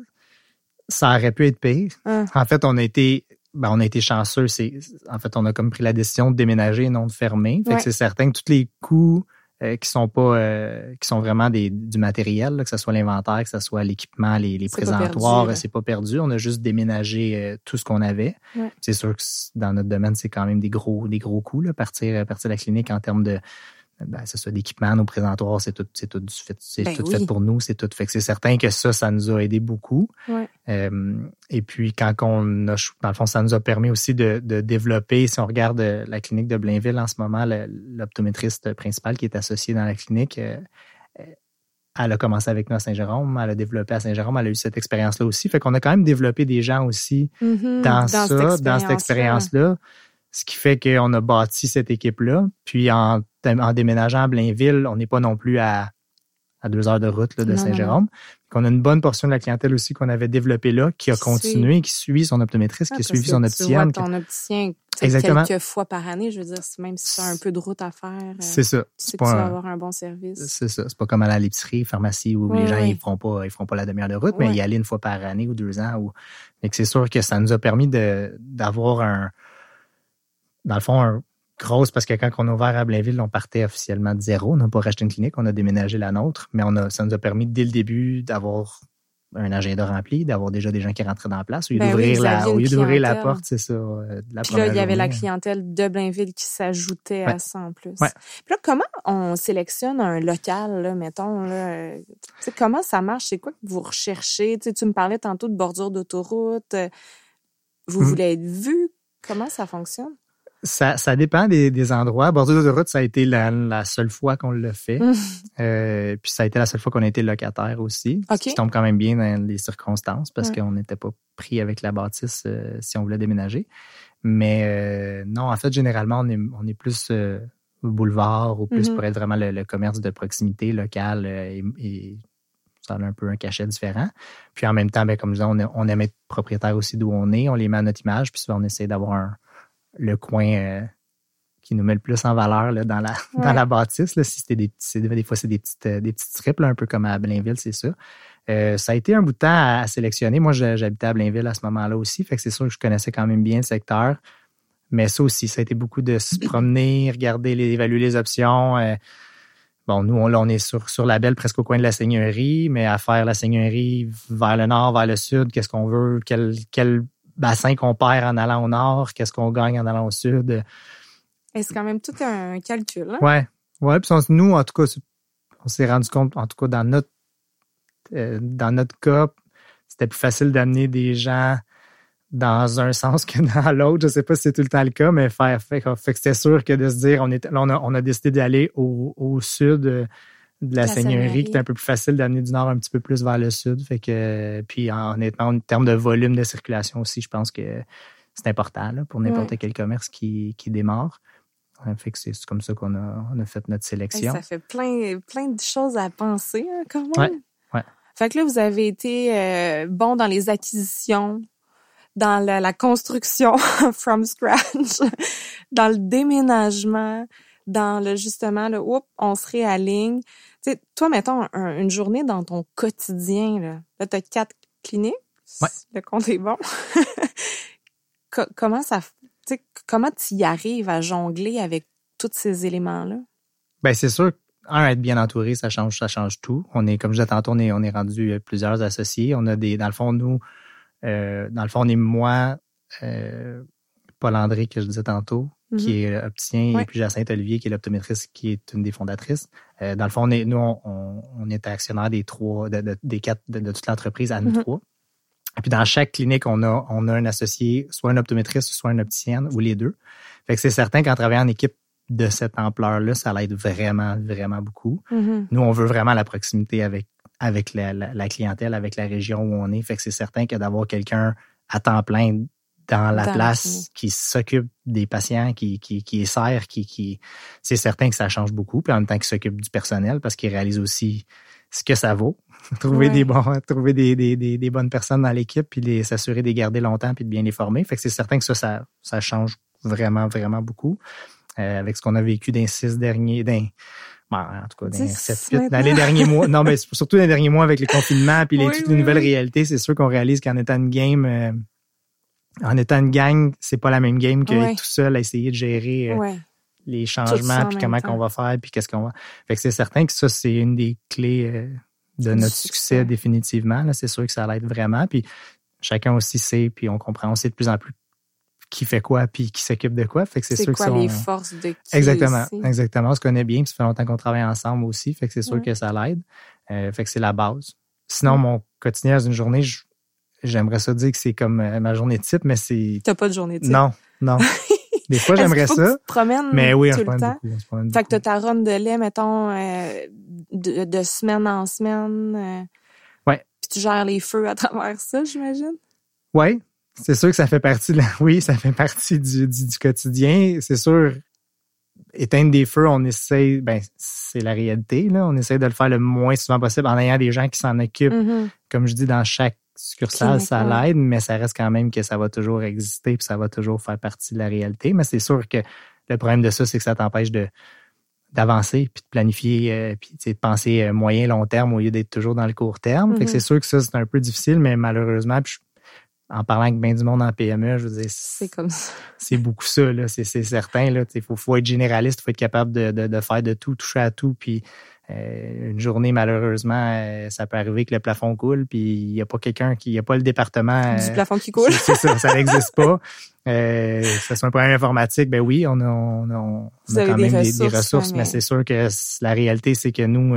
ça aurait pu être pire. Ah. En fait, on a été, ben, on a été chanceux. C'est, en fait, on a comme pris la décision de déménager et non de fermer. Fait que c'est certain que tous les coûts euh, qui sont pas, euh, qui sont vraiment des, du matériel, que ce soit l'inventaire, que ce soit l'équipement, les, les présentoirs, c'est pas perdu. On a juste déménagé euh, tout ce qu'on avait. C'est sûr que dans notre domaine, c'est quand même des gros, des gros coûts, là, partir, partir de la clinique en termes de ben, ce soit d'équipement, nos présentoirs, c'est tout, c'est tout fait, c'est ben tout fait pour nous, c'est tout fait. C'est certain que ça, ça nous a aidé beaucoup. Euh, et puis quand on a, dans le fond, ça nous a permis aussi de, de développer. Si on regarde euh, la clinique de Blainville en ce moment, l'optométriste principal qui est associé dans la clinique. Euh, elle a commencé avec nous à Saint-Jérôme, elle a développé à Saint-Jérôme, elle a eu cette expérience-là aussi. Fait qu'on a quand même développé des gens aussi mm-hmm. dans, ça, dans cette expérience-là. Ce qui fait qu'on a bâti cette équipe-là. Puis en, en déménageant à Blainville, on n'est pas non plus à, à deux heures de route là, de Saint-Jérôme. Qu'on a une bonne portion de la clientèle aussi qu'on avait développée là, qui a continué, qui suit son optométriste, qui a suivi son opticienne. Tu vois ton opticien Exactement. quelques fois par année, je veux dire, même si tu as un peu de route à faire. Euh, c'est ça. Tu que tu vas avoir un bon service. C'est ça. C'est pas comme à l'épicerie, pharmacie, où les gens, ils feront pas, ils feront pas la demi-heure de route, mais y aller une fois par année ou deux ans. Ou... Mais c'est sûr que ça nous a permis d'avoir un, dans le fond, grosse parce que quand on a ouvert à Blainville, on partait officiellement de zéro. On n'a pas racheté une clinique, on a déménagé la nôtre, mais on a, ça nous a permis dès le début d'avoir un agenda rempli, d'avoir déjà des gens qui rentraient dans la place. Au lieu Ben d'ouvrir la, au lieu d'ouvrir la porte, c'est ça. euh, de la Puis là, il y avait la journée. clientèle de Blainville qui s'ajoutait à ça en plus. Ouais. Puis là, comment on sélectionne un local, là, mettons, là, euh, comment ça marche? C'est quoi que vous recherchez? Tu me parlais tantôt de bordure d'autoroute. euh, Vous Mhm. voulez être vu? Comment ça fonctionne? Ça, ça dépend des, des endroits. Bordure d'autoroute, ça a été la, la seule fois qu'on l'a fait. Mhm. Euh, puis ça a été la seule fois qu'on a été locataire aussi. OK. Ce qui tombe quand même bien dans les circonstances parce qu'on n'était pas pris avec la bâtisse euh, si on voulait déménager. Mais euh, non, en fait, généralement, on est, on est plus euh, boulevard ou plus Mhm. pour être vraiment le, le commerce de proximité local euh, et, et ça a un peu un cachet différent. Puis en même temps, ben, comme je disais, on, on aime être propriétaire aussi d'où on est. On les met à notre image. Puis souvent, on essaie d'avoir un- le coin euh, qui nous met le plus en valeur là, dans, la, Ouais. dans la bâtisse. Là, si c'était des, petits- des fois, c'est des petites, euh, des petites strips, là, un peu comme à Blainville, c'est ça. Euh, ça a été un bout de temps à, à sélectionner. Moi, j'habitais à Blainville à ce moment-là aussi. Fait que c'est sûr que je connaissais quand même bien le secteur. Mais ça aussi, ça a été beaucoup de se promener, regarder, les, évaluer les options. euh, bon, nous, on, là, on est sur, sur la belle, presque au coin de la Seigneurie, mais à faire la Seigneurie vers le nord, vers le sud, qu'est-ce qu'on veut, quel, quel bassin qu'on perd en allant au nord, qu'est-ce qu'on gagne en allant au sud. Et c'est quand même tout un calcul. Hein? Ouais, ouais. Puis nous, en tout cas, on s'est rendu compte, en tout cas dans notre euh, dans notre cas, c'était plus facile d'amener des gens dans un sens que dans l'autre. Je sais pas si c'est tout le temps le cas, mais faire fait, fait que c'était sûr que de se dire, on est, là, on a, on a décidé d'aller au, au sud euh, de la, La Seigneurie, Seigneurie. qui était un peu plus facile d'amener du nord un petit peu plus vers le sud. Fait que, puis honnêtement, en termes de volume de circulation aussi, je pense que c'est important là, pour n'importe Ouais. quel commerce qui, qui démarre. Fait que c'est comme ça qu'on a, on a fait notre sélection. ça fait plein, plein de choses à penser, hein, quand même. Ouais, ouais. Fait que là, vous avez été euh, bon dans les acquisitions, dans la, la construction from scratch, dans le déménagement, dans le justement, le oups, on se réaligne. Tu sais, toi, mettons, un- une journée dans ton quotidien, là, là tu as quatre cliniques. Ouais. Le compte est bon. Co- comment ça, tu sais, comment tu y arrives à jongler avec tous ces éléments-là? Ben, c'est sûr, un, être bien entouré, ça change, ça change tout. On est, comme je disais tantôt, on est, on est rendu euh, plusieurs associés. On a des, dans le fond, nous, euh, dans le fond, on est moi, euh, Paul André, que je disais tantôt, qui est opticien, Ouais. et puis Jacinthe Olivier, qui est l'optométriste, qui est une des fondatrices. Euh, dans le fond, on est, nous, on, on- est actionnaire des trois, de, de- des quatre, de, de toute l'entreprise à nous Mhm. trois. Et puis dans chaque clinique, on a, on a un associé, soit un optométriste, soit une opticienne, ou les deux. Fait que c'est certain qu'en travaillant en équipe de cette ampleur-là, ça l'aide vraiment, vraiment beaucoup. Mhm. Nous, on veut vraiment la proximité avec, avec la, la- la clientèle, avec la région où on est. Fait que c'est certain que d'avoir quelqu'un à temps plein dans la Dans place qui s'occupe des patients, qui, qui, qui les sert, qui, qui, c'est certain que ça change beaucoup. Puis en même temps, qu'il s'occupe du personnel parce qu'il réalise aussi ce que ça vaut. trouver Ouais. des bons, trouver des, des, des, des bonnes personnes dans l'équipe, puis les, s'assurer de les garder longtemps, puis de bien les former. Fait que c'est certain que ça, ça, ça change vraiment, vraiment beaucoup. Euh, avec ce qu'on a vécu dans les six derniers, dans, bon, en tout cas, dans sept, huit, dans les derniers mois. Non, mais surtout dans les derniers mois avec les confinements, puis les, Oui, toutes oui, les nouvelles oui. réalités, c'est sûr qu'on réalise qu'en étant une game, euh, en étant une gang, c'est pas la même game que Ouais. tout seul à essayer de gérer euh, Ouais. les changements, puis comment qu'on va faire, puis qu'est-ce qu'on va. Fait que c'est certain que ça, c'est une des clés euh, de notre succès. succès, définitivement. C'est sûr que ça l'aide vraiment. Puis chacun aussi sait, puis on comprend, on sait de plus en plus qui fait quoi, puis qui s'occupe de quoi. Fait que c'est sûr quoi que ça, les on- forces de qui Exactement, aussi? exactement. On se connaît bien, puis ça fait longtemps qu'on travaille ensemble aussi. Fait que c'est sûr Ouais. que ça l'aide. Euh, fait que c'est la base. Sinon, mon quotidien dans une journée, je- j'aimerais ça dire que c'est comme euh, ma journée type, mais c'est T'as pas de journée type? non, non. Des fois, j'aimerais que ça. tu te promènes Mais oui, tout se le temps. beaucoup. Fait que beaucoup. t'as ta de lait, mettons, euh, de, de semaine en semaine. euh, Ouais. Puis tu gères les feux à travers ça, j'imagine? Oui, c'est sûr que ça fait partie de la... Oui, ça fait partie du, du, du quotidien. C'est sûr, éteindre des feux, on essaie, ben, c'est la réalité, là. On essaie de le faire le moins souvent possible en ayant des gens qui s'en occupent. Mhm. Comme je dis, dans chaque succursale, ça l'aide, mais ça reste quand même que ça va toujours exister puis ça va toujours faire partie de la réalité. Mais c'est sûr que le problème de ça, c'est que ça t'empêche de d'avancer puis de planifier euh, puis de penser euh, moyen long terme au lieu d'être toujours dans le court terme. Mhm. c'est sûr que ça c'est un peu difficile mais malheureusement puis je- en parlant avec bien du monde en PME, je veux dire, c'est comme ça. C'est beaucoup ça, là. C'est, certain, là. Il faut, faut être généraliste, il faut être capable de, de, de, faire de tout, toucher à tout. Puis euh, une journée, malheureusement, euh, ça peut arriver que le plafond coule, puis il n'y a pas quelqu'un qui, il n'y a pas le département. Du plafond qui coule. C'est, ça, ça n'existe pas. Euh, ça soit un problème informatique, ben oui, on a, on a, on a quand même des ressources, mais... c'est sûr que la réalité, c'est que nous,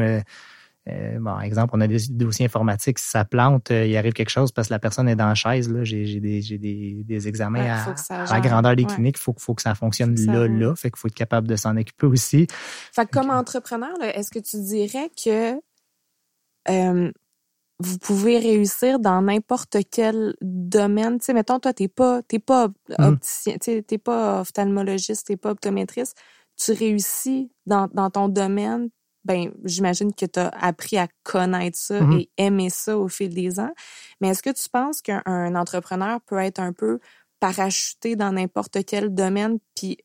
euh, bon, exemple, on a des dossiers informatiques, si ça plante, euh, il arrive quelque chose parce que la personne est dans la chaise. Là, j'ai, des, j'ai des, des examens à, la grandeur des cliniques. Il faut, faut que ça fonctionne là, là. Fait qu'il faut être capable de s'en occuper aussi. Fait que comme entrepreneur, est-ce que tu dirais que euh, vous pouvez réussir dans n'importe quel domaine? Tu sais, mettons, toi, t'es pas, t'es pas hum. opticien, t'es pas ophtalmologiste, t'es pas optométriste. Tu réussis dans, dans ton domaine ben j'imagine que tu as appris à connaître ça mm-hmm. et aimer ça au fil des ans. Mais est-ce que tu penses qu'un entrepreneur peut être un peu parachuté dans n'importe quel domaine puis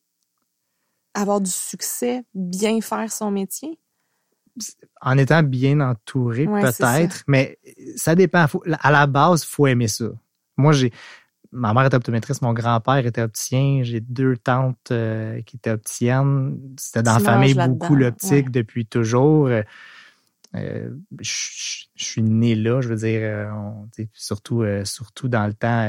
avoir du succès, bien faire son métier? En étant bien entouré, peut-être, mais ça dépend. à la base, il faut aimer ça. Moi, j'ai ma mère était optométriste, mon grand-père était opticien, j'ai deux tantes euh, qui étaient opticiennes. C'était dans la famille beaucoup l'optique depuis toujours. Euh, euh, je, suis né là, je veux dire, surtout, surtout dans le temps,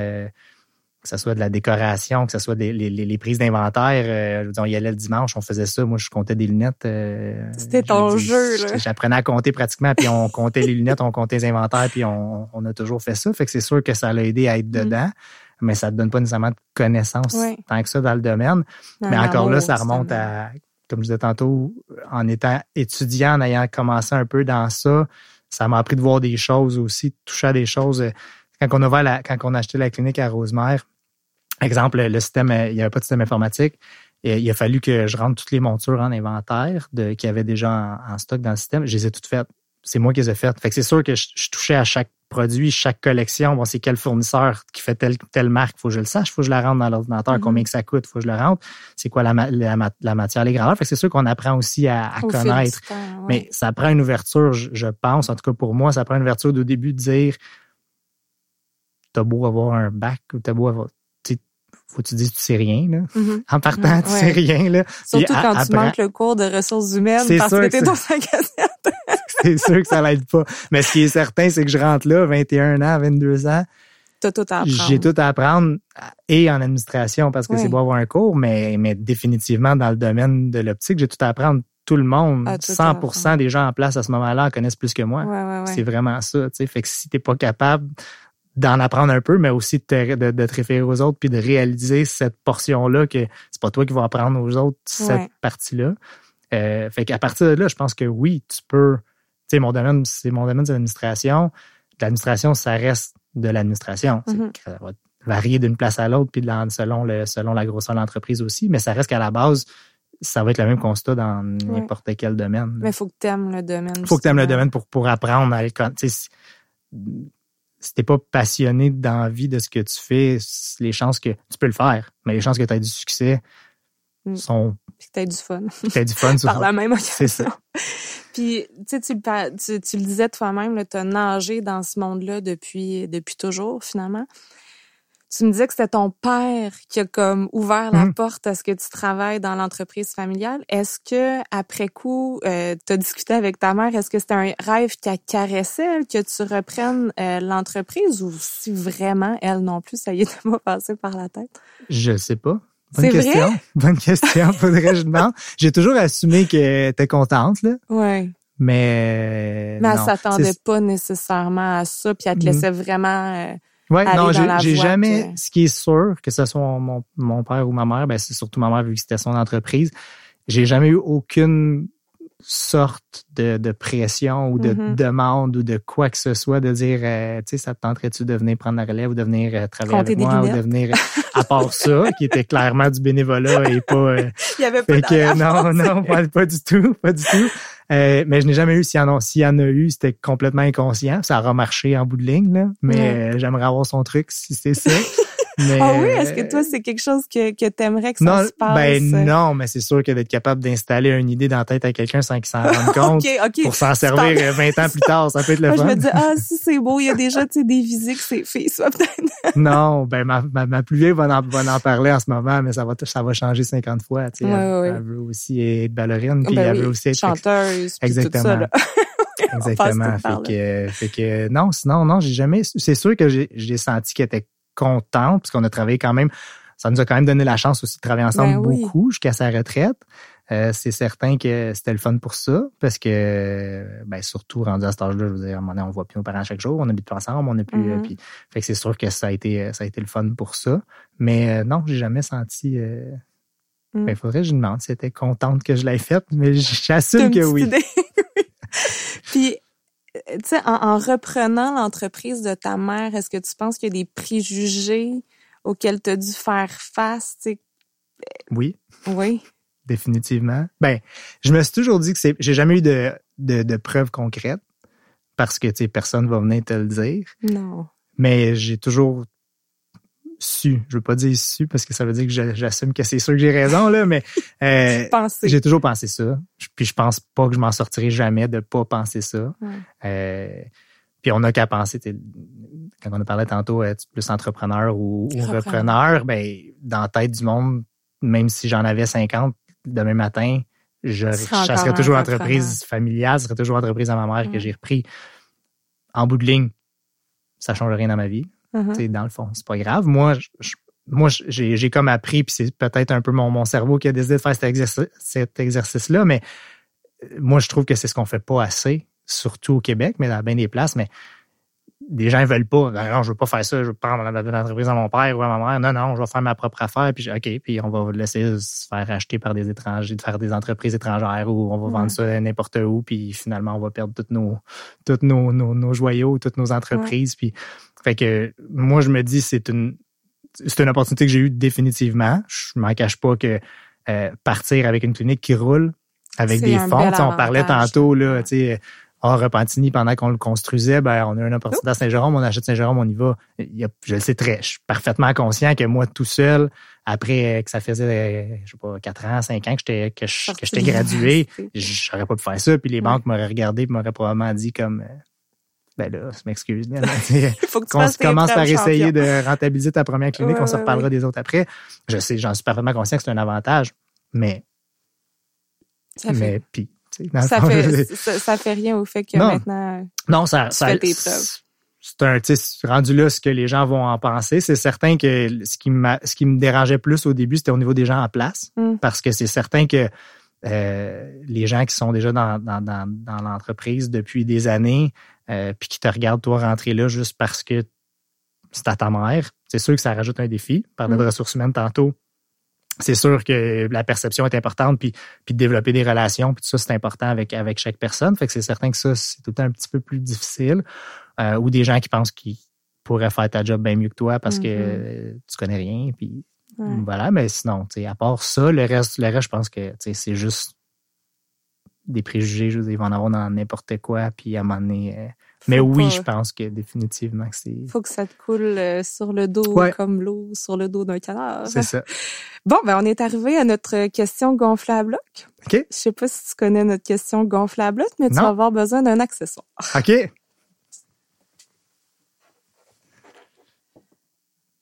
que ce soit de la décoration, que ce soit des, les, prises d'inventaire. on y allait le dimanche, on faisait ça. Moi, je comptais des lunettes. C'était ton jeu, là. J'apprenais à compter pratiquement, puis on comptait les lunettes, on comptait les inventaires, puis on, a toujours fait ça. Fait que c'est sûr que ça l'a aidé à être mm. Mais ça te donne pas nécessairement de connaissances tant que ça dans le domaine. mais encore là, ça remonte à, comme je disais tantôt, en étant étudiant, en ayant commencé un peu dans ça, ça m'a appris de voir des choses aussi, de toucher à des choses. Quand on a la, quand on a acheté la clinique à Rosemère, exemple, le système, il n'y avait pas de système informatique. Et il a fallu que je rentre toutes les montures en inventaire de, qu'il y avait déjà en, stock dans le système. Je les ai toutes faites. C'est moi qui les ai faites. Fait que c'est sûr que je touchais à chaque produit, chaque collection, bon, c'est quel fournisseur qui fait telle, telle marque, faut que je le sache, faut que je la rentre dans l'ordinateur, mm-hmm. combien que ça coûte, faut que je le rentre, c'est quoi la, la, matière, les grandeurs? Fait c'est sûr qu'on apprend aussi à, connaître. Mais ça prend une ouverture, je, pense, en tout cas pour moi, ça prend une ouverture de début de dire t'as beau avoir un bac ou t'as beau avoir. Faut que tu dises tu sais rien, là. Mm-hmm. En partant, tu sais rien, là. Surtout quand tu manques le cours de ressources humaines parce que t'es dans cassette. c'est sûr que ça l'aide pas. Mais ce qui est certain, c'est que je rentre là, 21 ans, 22 ans. T'as tout à apprendre. J'ai tout à apprendre et en administration parce que c'est beau avoir un cours, mais, mais définitivement dans le domaine de l'optique, j'ai tout à apprendre. Tout le monde, 100% des gens en place à ce moment-là connaissent plus que moi. c'est vraiment ça. sais. Fait que si t'es pas capable d'en apprendre un peu, mais aussi de te, de, te, référer aux autres puis de réaliser cette portion-là que c'est pas toi qui vas apprendre aux autres cette partie-là. Euh, fait qu'à partir de là, je pense que oui, tu peux sais, mon domaine, c'est mon domaine, de l'administration. L'administration, ça reste de l'administration. Mm-hmm. Ça va varier d'une place à l'autre, puis selon, le, selon la grosseur de l'entreprise aussi, mais ça reste qu'à la base, ça va être le même constat dans n'importe quel domaine. Mais il faut que tu aimes le domaine. Il faut que tu aimes le domaine pour, pour apprendre à si, si t'es pas passionné dans la vie de ce que tu fais, les chances que tu peux le faire, mais les chances que tu aies du succès mm. sont. Que tu aies du fun. Que tu du fun. Par la même occasion. C'est ça. Puis, tu, tu, tu le disais toi-même, tu as nagé dans ce monde-là depuis, depuis toujours, finalement. Tu me disais que c'était ton père qui a comme ouvert la mmh. porte à ce que tu travailles dans l'entreprise familiale. Est-ce que après coup, euh, tu as discuté avec ta mère, est-ce que c'était un rêve qui a caressé que tu reprennes euh, l'entreprise ou si vraiment elle non plus, ça y est pas passé par la tête? Je sais pas. Bonne question. Vrai? Bonne question. Faudrait que je demande. J'ai toujours assumé que t'es contente, là. Ouais. Mais. Mais elle s'attendait pas nécessairement à ça, puis elle te mm. laissait vraiment. Euh, ouais, non, j'ai jamais. Ce qui est sûr, que ce soit mon, mon père ou ma mère, ben c'est surtout ma mère vu que c'était son entreprise. J'ai jamais eu aucune sorte de, de pression ou de mm-hmm. demande ou de quoi que ce soit de dire euh, tu sais ça te tenterait-tu de venir prendre la relève ou de venir euh, travailler avec moi ou de venir à part ça qui était clairement du bénévolat et pas il y avait pas que, non non pas, du tout pas du tout. Mais je n'ai jamais eu s'il y a y en a eu c'était complètement inconscient. Ça aura marché en bout de ligne là. Mais j'aimerais avoir son truc si c'est ça ah oui, est-ce que toi, c'est quelque chose que, que t'aimerais que ça non, se passe? Ben non, mais c'est sûr que d'être capable d'installer une idée dans la tête à quelqu'un sans qu'il s'en rende compte OK, OK. pour s'en servir 20 ans plus tard, ça peut être le Moi, fun. je me dis, ah, si c'est beau, il y a déjà, tu sais, des visites que c'est fait, soit peut-être. non, ben ma, ma, ma plus vieille va en, va en parler en ce moment, mais ça va, ça va changer 50 fois. Tu sais, Ouais, elle, ouais. elle veut aussi être ballerine, puis Ben elle oui, veut aussi être chanteuse, tout Exactement. ça, là. Exactement. Fait que, fait que non, sinon, non, j'ai jamais. C'est sûr que j'ai j'ai senti qu'elle était contente, parce qu'on a travaillé quand même. Ça nous a quand même donné la chance aussi de travailler ensemble Ben oui. beaucoup jusqu'à sa retraite. Euh, c'est certain que c'était le fun pour ça, parce que ben, surtout rendu à cet âge-là, je veux dire, à un moment donné, on voit plus nos parents chaque jour, on habite plus ensemble, on n'est plus. euh, Mhm. puis, fait que c'est sûr que ça a été ça a été le fun pour ça. Mais euh, non, j'ai jamais senti. Euh, Mm. ben, faudrait que je demande si elle était contente que je l'ai faite, mais j'assume que oui. idée? Puis, euh, tu sais, en, en reprenant l'entreprise de ta mère, est-ce que tu penses qu'il y a des préjugés auxquels tu as dû faire face? Tu sais? Oui. Oui. définitivement. Ben, je me suis toujours dit que c'est, j'ai jamais eu de, de, de preuves concrètes parce que, tu sais, personne va venir te le dire. Non. Mais j'ai toujours su. Je veux pas dire su parce que ça veut dire que je- j'assume que c'est sûr que j'ai raison, là, mais, euh, j'ai toujours pensé ça. Puis je pense pas que je m'en sortirai jamais de pas penser ça. Ouais. Euh, puis on n'a qu'à penser, quand on a parlé tantôt, être plus entrepreneur ou, ou Repreneur. ben, dans la tête du monde, même si j'en avais 50 demain matin, je, un toujours entreprise familiale, ce serait toujours entreprise à ma mère que j'ai repris. En bout de ligne, ça change rien dans ma vie. Dans le fond, c'est pas grave. Moi, je- moi, j'ai comme appris, puis c'est peut-être un peu mon, cerveau qui a décidé de faire cet exercice-là, mais euh, moi, je trouve que c'est ce qu'on fait pas assez, surtout au Québec, mais dans bien des places, mais des gens veulent pas. Ben non, je veux pas faire ça, je veux prendre l'entreprise à mon père ou à ma mère. Non, non, je vais faire ma propre affaire, puis OK, puis on va laisser se faire acheter par des étrangers, de faire des entreprises étrangères ou on va Ouais. vendre ça n'importe où, puis finalement, on va perdre tous nos, toutes nos, nos, nos joyaux, toutes nos entreprises. Puis, fait que moi, je me dis, c'est une, c'est une opportunité que j'ai eue définitivement. Je m'en cache pas que euh, partir avec une clinique qui roule, avec des fonds, on parlait tantôt, là, tu sais, à Repentigny, pendant qu'on le construisait, ben, on a une opportunité à Saint-Jérôme, on achète Saint-Jérôme, on y va. Il y a- je le sais très, je suis parfaitement conscient que moi, tout seul, après euh, que ça faisait, euh, je sais pas, 4 ans, 5 ans que j'étais, que j'étais gradué, j'aurais pas pu faire ça. Puis les Ouais. banques m'auraient regardé et m'auraient probablement dit comme, euh, ben là, je m'excuse, qu'on commence par essayer de rentabiliser ta première clinique, Ouais, on se reparlera ouais. des autres après. Je sais, j'en suis parfaitement conscient que c'est un avantage, mais, Ça fait, mais puis, ça, fait, ça, ça fait rien au fait que Non. maintenant... non, ça, tu ça fais tes preuves. C'est un, rendu là, ce que les gens vont en penser. C'est certain que ce qui, m'a- ce qui me dérangeait plus au début, c'était au niveau des gens en place. Mm. Parce que c'est certain que euh, les gens qui sont déjà dans, dans, dans, dans l'entreprise depuis des années, euh, puis qui te regardent toi rentrer là juste parce que c'est à ta mère, c'est sûr que ça rajoute un défi. Parler de Mm. ressources humaines tantôt. C'est sûr que la perception est importante, puis, puis de développer des relations, puis tout ça, c'est important avec, avec chaque personne. Fait que c'est certain que ça, c'est tout le temps un petit peu plus difficile. Euh, ou des gens qui pensent qu'ils pourraient faire ta job bien mieux que toi parce que Mhm. euh, tu connais rien, puis Ouais. voilà. Mais sinon, à part ça, le reste, le reste, je pense que tu sais, c'est juste des préjugés. Je veux dire, il va en avoir dans n'importe quoi, puis à un moment donné. euh, mais oui, je pense que définitivement que c'est. faut que ça te coule euh, sur le dos Ouais. comme l'eau sur le dos d'un canard. C'est ça. Bon, ben on est arrivé à notre question gonflable à bloc. OK. Je sais pas si tu connais notre question gonflable à bloc, mais tu vas avoir besoin d'un accessoire. OK.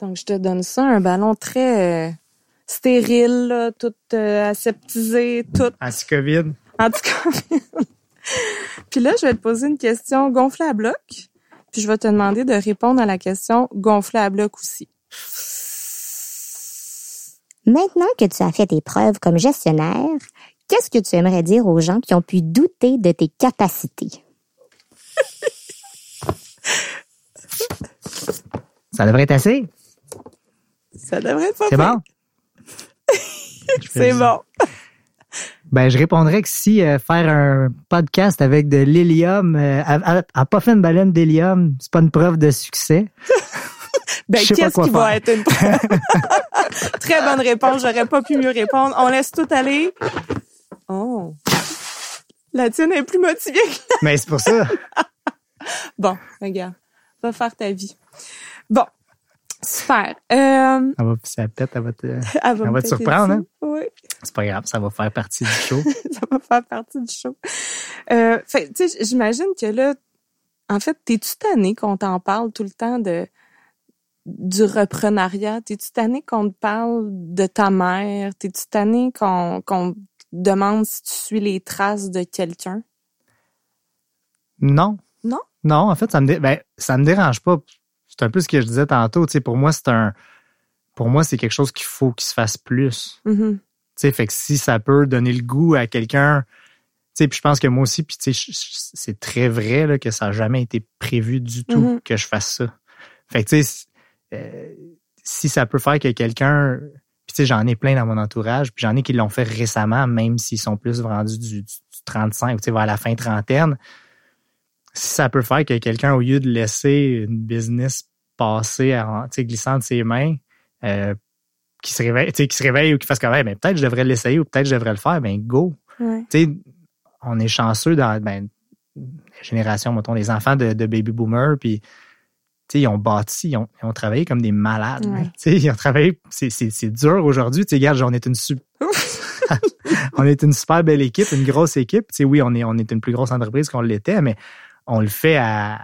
Donc, je te donne ça, un ballon très euh, stérile, là, tout aseptisé, tout Anti-COVID. Anti Puis là, je vais te poser une question gonflée à bloc, puis je vais te demander de répondre à la question gonflée à bloc aussi. Maintenant que tu as fait tes preuves comme gestionnaire, qu'est-ce que tu aimerais dire aux gens qui ont pu douter de tes capacités? Ça devrait être assez. Ça devrait être pas C'est bon? C'est bon. Ben, je répondrais que si euh, faire un podcast avec de l'hélium, euh, à, à- à pas fait une baleine d'hélium, c'est pas une preuve de succès. Ben, qu'est-ce qui va faire. être une Très bonne réponse. J'aurais pas pu mieux répondre. On laisse tout aller. Oh. La tienne est plus motivée Mais c'est pour ça. Bon, regarde. Va faire ta vie. Bon. Super. Euh, Elle va, elle pète, elle va te, elle va te surprendre, hein? Oui, c'est pas grave, ça va faire partie du show. ça va faire partie du show. Euh, fait, tu sais, j'imagine que là, en fait, t'es-tu tanné qu'on t'en parle tout le temps de du reprenariat? T'es-tu tanné qu'on te parle de ta mère? T'es-tu tanné qu'on qu'on demande si tu suis les traces de quelqu'un? Non. Non? Non, en fait, ça me, dé- ben, ça me dérange pas. C'est un peu ce que je disais tantôt. Tu sais, pour moi, c'est un, pour moi, c'est quelque chose qu'il faut qu'il se fasse plus. Mhm. Tu sais, fait que si ça peut donner le goût à quelqu'un, tu sais, puis je pense que moi aussi, puis tu sais, c'est très vrai là, que ça n'a jamais été prévu du tout Mhm. que je fasse ça. Fait que tu sais, euh, si ça peut faire que quelqu'un, puis tu sais, j'en ai plein dans mon entourage, puis j'en ai qui l'ont fait récemment, même s'ils sont plus rendus du, du, du 35, tu sais, vers la fin trentaine. Si ça peut faire que quelqu'un, au lieu de laisser une business passer, en, glissant de ses mains, euh, qui se réveille, qui se réveille ou qui fasse comme, hey, ben, peut-être je devrais l'essayer ou peut-être je devrais le faire, ben, go. Ouais. On est chanceux dans, ben, la génération, mettons, les enfants de, de baby boomers, puis, ils ont bâti, ils ont, ils ont travaillé comme des malades. Ouais. Ils ont travaillé, c'est, dur aujourd'hui. Regarde, on est une su- on est une super belle équipe, une grosse équipe. Oui, on est, on est une plus grosse entreprise qu'on l'était, mais on le fait à,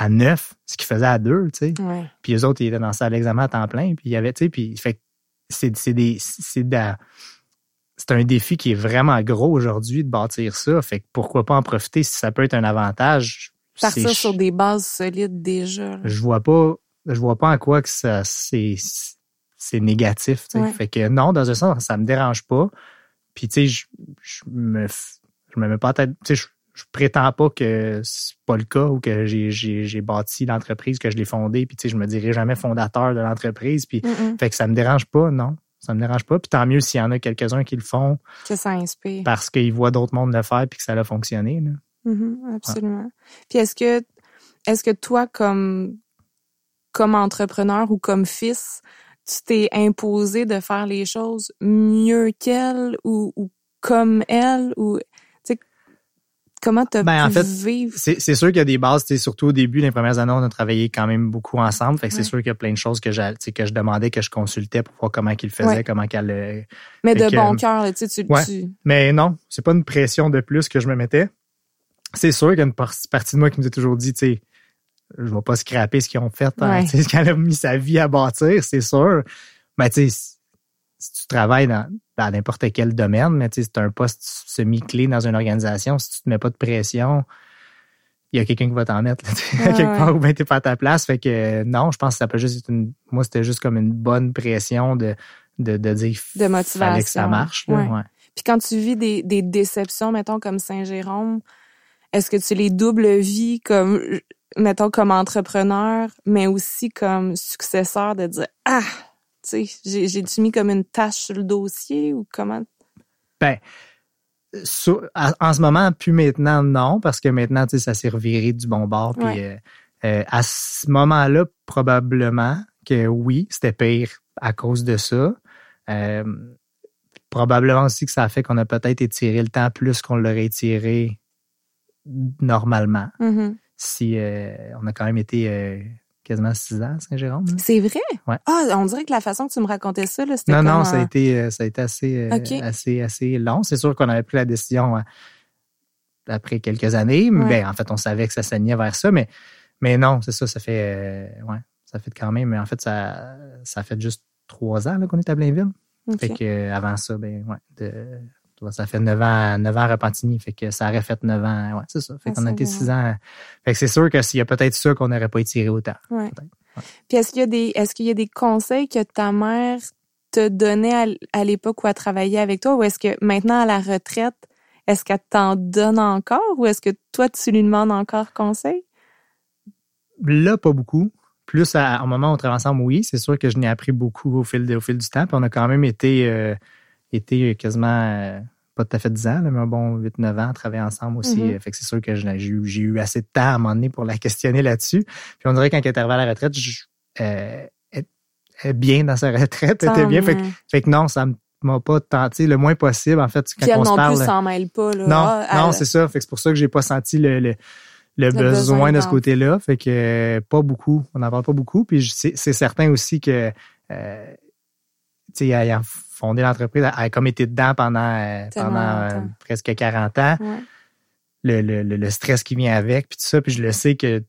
à neuf, ce qu'ils faisaient à deux, tu sais. Ouais. Puis eux autres, ils étaient dans la salle d'examen à temps plein. Puis il y avait, tu sais, puis fait que c'est c'est des c'est de un défi qui est vraiment gros aujourd'hui de bâtir ça. Fait que pourquoi pas en profiter si ça peut être un avantage? Partir sur des bases solides déjà. là. Je vois pas je vois pas en quoi que ça c'est c'est négatif. tu sais. Ouais. Fait que non, dans un sens, ça me dérange pas. Puis tu sais, je, je me je me mets pas en tête. Tu sais, je, je prétends pas que c'est pas le cas ou que j'ai bâti l'entreprise, que je l'ai fondée. Puis tu sais, je me dirai jamais fondateur de l'entreprise. Puis fait que ça me dérange pas, non. Ça me dérange pas. Puis tant mieux s'il y en a quelques-uns qui le font Que ça inspire. parce qu'ils voient d'autres mondes le faire puis que ça a fonctionné. là. Mhm, absolument. Puis est-ce que est-ce que toi comme comme entrepreneur ou comme fils, tu t'es imposé de faire les choses mieux qu'elle ou, ou comme elle ou comment t'as Ben, en pu fait, vivre? C'est sûr qu'il y a des bases, surtout au début, les premières années, on a travaillé quand même beaucoup ensemble. Fait que Ouais. c'est sûr qu'il y a plein de choses que, je demandais, que je consultais pour voir comment qu'il faisait, Ouais. comment qu'elle le- mais de que, bon euh, cœur tu sais ouais. tu- Mais non, c'est pas une pression de plus que je me mettais. C'est sûr qu'il y a une par- partie de moi qui me dit toujours dit, tu sais, je vais pas scraper ce qu'ils ont fait, hein, ce qu'elle a mis sa vie à bâtir, c'est sûr. Mais tu sais, si- si tu travailles dans n'importe quel domaine, mais tu sais, c'est un poste semi-clé dans une organisation, si tu te mets pas de pression, il y a quelqu'un qui va t'en mettre, là, tu quelque part où ben t'es pas à ta place. Fait que non, je pense que ça peut juste être une, moi, c'était juste comme une bonne pression de, de, de dire De fallait que ça motivation. marche. là, Ouais. ouais. Puis quand tu vis des, des déceptions, mettons, comme Saint-Jérôme, est-ce que tu les doubles vis comme, mettons, comme entrepreneur, mais aussi comme successeur de dire, ah, tu j'ai-tu mis comme une tâche sur le dossier ou comment? Ben, sur- à- en ce moment, plus maintenant, non, parce que maintenant, tu sais, ça s'est reviré du bon bord. Puis Ouais. euh, euh, à ce moment-là, probablement que oui, c'était pire à cause de ça. Euh, probablement aussi que ça a fait qu'on a peut-être étiré le temps plus qu'on l'aurait étiré normalement. Mhm. Si on a quand même été quasiment six ans à Saint-Jérôme. C'est vrai? Ouais. Ah, on dirait que la façon que tu me racontais ça, c'était Non, non, ça a été, euh, ça a été assez, euh, assez, assez long. C'est sûr qu'on avait pris la décision euh, après quelques années. Mais Ouais. ben, en fait, on savait que ça saignait vers ça, mais, mais non, c'est ça, ça fait, euh, ouais, ça fait quand même, mais en fait, ça, ça fait juste trois ans qu'on est à Blainville. Fait que euh, avant ça, ben, ouais, de, ça fait neuf ans, neuf ans à Repentigny. Fait que ça aurait fait neuf ans. Ouais, c'est ça. Fait À qu'on a été six Saint-Jérôme. ans. Fait que c'est sûr que s'il y a peut-être ça qu'on n'aurait pas étiré autant. Ouais. peut-être. Puis est-ce qu'il y a des est-ce qu'il y a des conseils que ta mère te donnait à, l'époque où elle travaillait avec toi ou est-ce que maintenant à la retraite est-ce qu'elle t'en donne encore ou est-ce que toi tu lui demandes encore conseil? Là, pas beaucoup. Plus à, au moment où on travaille ensemble, oui, c'est sûr que je n'ai appris beaucoup au fil, de- au fil du temps. Puis on a quand même été, euh, été quasiment, euh, pas tout à fait 10 ans, là, mais un bon 8-9 ans à travailler ensemble aussi. Mhm. Fait que c'est sûr que j'ai eu, eu assez de temps à un moment donné pour la questionner là-dessus. Puis on dirait quand elle est arrivée à la retraite, je, euh, elle, elle est bien dans sa retraite, elle était bien. Fait que, fait que non, ça m'a pas tenté le moins possible, en fait, quand Puis elle on se parle. plus s'en mêle pas là. Non, Ah, non, elle- c'est ça. Fait que c'est pour ça que j'ai pas senti le, le, le, besoin besoin de ce côté-là. Fait que euh, pas beaucoup. On n'en parle pas beaucoup. Puis c'est certain aussi que euh, tu sais, fondé l'entreprise, elle a comme été dedans pendant, euh, pendant euh, longtemps. presque 40 ans. Ouais. Le, le, le, le stress qui vient avec, puis tout ça. Puis je le sais que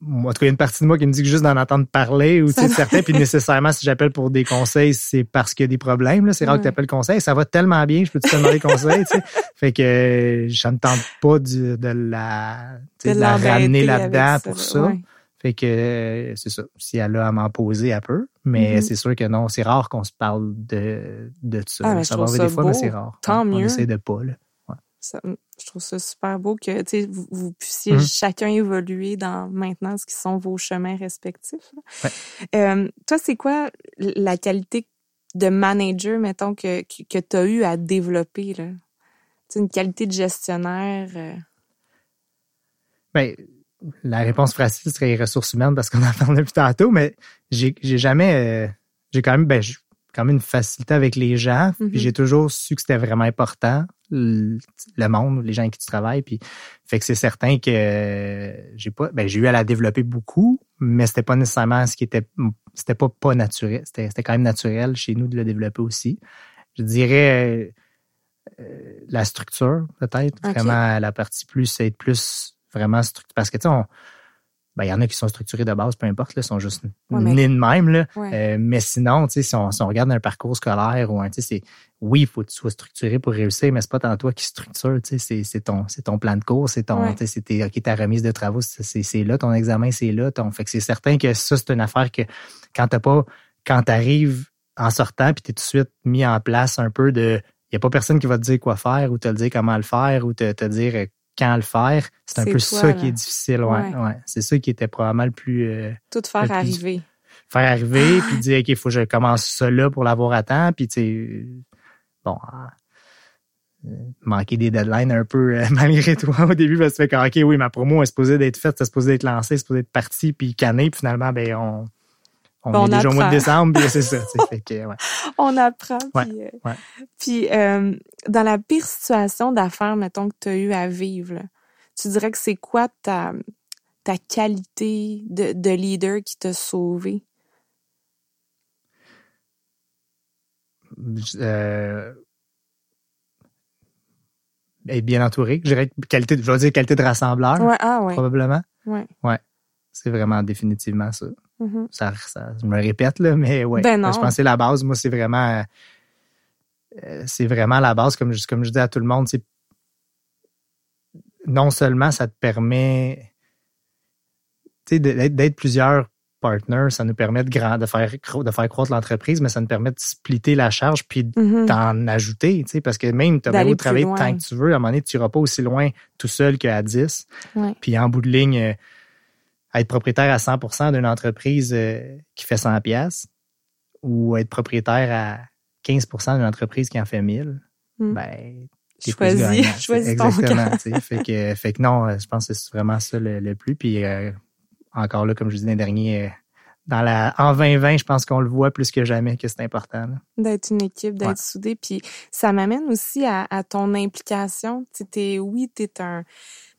moi, en tout cas, il y a une partie de moi qui me dit que juste d'en entendre parler ou Ça- certain, puis nécessairement, si j'appelle pour des conseils, c'est parce qu'il y a des problèmes. C'est rare que tu appelles conseil. Ça va tellement bien, je peux te demander conseil. tu sais. Fait que je ne tente pas du- de la, De de la ramener là-dedans pour ça. Ouais. Fait que c'est ça. Si elle a à m'en poser, elle peut. Mais Mhm. c'est sûr que non, c'est rare qu'on se parle de, de ça. Ah, ça va des fois, mais c'est rare. Tant on, On mieux. essaie de pas. Là. Ça- je trouve ça super beau que vous, vous puissiez Mhm. chacun évoluer dans maintenant ce qui sont vos chemins respectifs. Ouais. Euh, toi, c'est quoi la qualité de manager, mettons, que, que, tu as eu à développer? Là? Une qualité de gestionnaire. euh, Ben, la réponse facile serait les ressources humaines parce qu'on en parle depuis tantôt, mais j'ai jamais. euh, j'ai quand même, ben, quand même une facilité avec les gens. Mhm. Puis j'ai toujours su que c'était vraiment important, le, le monde, les gens avec qui tu travailles. Puis fait que c'est certain que euh, j'ai pas. Ben, j'ai eu à la développer beaucoup, mais c'était pas nécessairement ce qui était. C'était pas pas naturel. C'était c'était quand même naturel chez nous de le développer aussi. Je dirais euh, euh, la structure, peut-être. Vraiment la partie plus, être plus vraiment structuré. Parce que tu sais, ben, il y en a qui sont structurés de base, peu importe, là, sont juste Ouais, mais- nés de même. Là. ouais. Euh, mais sinon, tu sais, si on, si on regarde un parcours scolaire ou un, tu sais, c'est oui, il faut que tu sois structuré pour réussir, mais c'est pas tant toi qui structure, tu sais, c'est, c'est ton, c'est ton plan de cours, c'est ton, Ouais. tu sais, c'est tes- ta remise de travaux, c'est, là, ton examen, c'est là, ton, fait que c'est certain que ça, c'est une affaire que quand t'as pas, quand t'arrives en sortant puis t'es tout de suite mis en place un peu de, il y a pas personne qui va te dire quoi faire ou te dire comment le faire ou te, te dire euh, quand le faire. C'est un peu toi, ça là. qui est difficile, ouais, Ouais. ouais. C'est ça qui était probablement le plus, euh, Tout faire plus- arriver. faire arriver, puis dire, OK, il faut que je commence ça là pour l'avoir à temps, puis tu sais, bon, euh, manquer des deadlines un peu euh, malgré toi au début, parce que tu fais OK, oui, ma promo est supposée d'être faite, c'est supposé d'être lancée, c'est supposé être parti, puis canné, puis finalement, ben, on, on, Ben, on est déjà au mois de apprend. décembre, c'est ça, fait que, ouais. On apprend. Ouais, Puis, euh, ouais. puis, euh, dans la pire situation d'affaires, mettons, que tu as eu à vivre, là, tu dirais que c'est quoi ta, ta qualité de, de leader qui t'a sauvé? Euh, être bien entouré, je dirais qualité, de- je vais dire qualité de rassembleur, Ouais, ah ouais. probablement. ouais. C'est vraiment définitivement ça. Mhm. ça, ça- je me répète là, mais ouais. Ben non. Je pense que la base. Moi, c'est vraiment, euh, c'est vraiment la base. Comme je, comme je dis à tout le monde, c'est non seulement ça te permet, d'être, plusieurs partners, ça nous permet de, grand, de faire de faire croître l'entreprise, mais ça nous permet de splitter la charge puis d'en ajouter, tu sais, parce que même tu as beau travailler loin. tant que tu veux, à un moment donné, tu n'iras pas aussi loin tout seul qu'à 10. Ouais. Puis en bout de ligne, euh, être propriétaire à 100% d'une entreprise euh, qui fait 100 pièces ou être propriétaire à 15% d'une entreprise qui en fait 1000, Mm. ben Choisis, ton Exactement. sais. fait, que, fait que non, euh, je pense que c'est vraiment ça le, le plus. Puis euh, encore là, comme je disais l'an dernier, euh, dans la, en 2020, je pense qu'on le voit plus que jamais que c'est important. D'être une équipe, d'être Ouais. soudé. Puis ça m'amène aussi à, à ton implication. Tu t'es- oui, tu es un,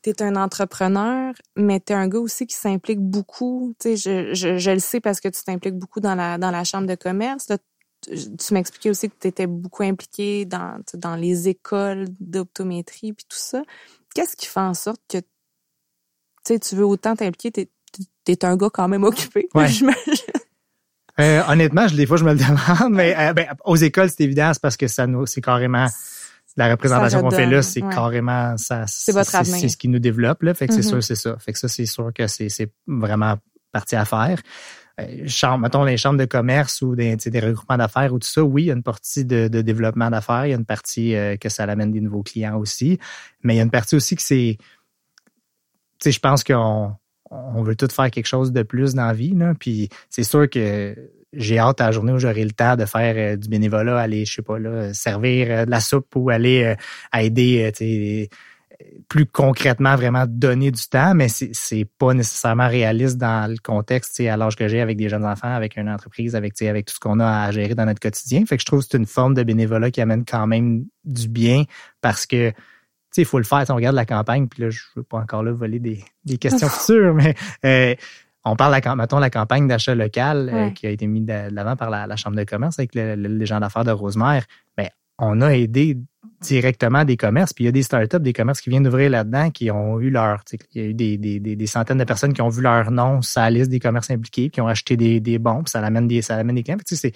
t'es un entrepreneur, mais tu es un gars aussi qui s'implique beaucoup. Tu sais, je, je, je le sais parce que tu t'impliques beaucoup dans la, dans la chambre de commerce. Là, tu tu m'expliquais aussi que tu étais beaucoup impliqué dans, tu dans les écoles d'optométrie puis tout ça. Qu'est-ce qui fait en sorte que tu tu veux autant t'impliquer? T'es es un gars quand même occupé. Ouais. Euh, honnêtement, je, des fois, je me le demande, mais euh, ben, aux écoles, c'est évident, c'est parce que ça nous, c'est carrément la représentation qu'on fait là, c'est ouais. carrément ça. C'est. C'est ce qui nous développe là. Fait que c'est Mhm. sûr, c'est ça. Fait que ça, c'est sûr que c'est c'est vraiment partie à faire. Euh, chambre, mettons les chambres de commerce ou des, regroupements d'affaires ou tout ça, oui, il y a une partie de, de développement d'affaires, il y a une partie euh, que ça amène des nouveaux clients aussi, mais il y a une partie aussi que c'est, tu sais, je pense qu'on on veut tous faire quelque chose de plus dans la vie, puis c'est sûr que j'ai hâte à la journée où j'aurai le temps de faire euh, du bénévolat, aller, je sais pas, là, servir euh, de la soupe ou aller euh, aider, plus concrètement vraiment donner du temps, mais c'est pas nécessairement réaliste dans le contexte, tu sais, à l'âge que j'ai avec des jeunes enfants, avec une entreprise, avec avec tout ce qu'on a à gérer dans notre quotidien. Fait que je trouve que c'est une forme de bénévolat qui amène quand même du bien parce que il faut le faire. Si on regarde la campagne, puis là, je ne veux pas encore là voler des, des questions futures, mais euh, on parle, la, mettons, la campagne d'achat local euh, qui a été mise de l'avant par la, Chambre de commerce avec les gens d'affaires de Rosemère. Mais on a aidé directement des commerces, puis il y a des startups, des commerces qui viennent d'ouvrir là-dedans, qui ont eu leur, il y a eu des, des, des, centaines de personnes qui ont vu leur nom sur la liste des commerces impliqués, qui ont acheté des, des bons, puis ça amène des, ça amène des clients. tu sais,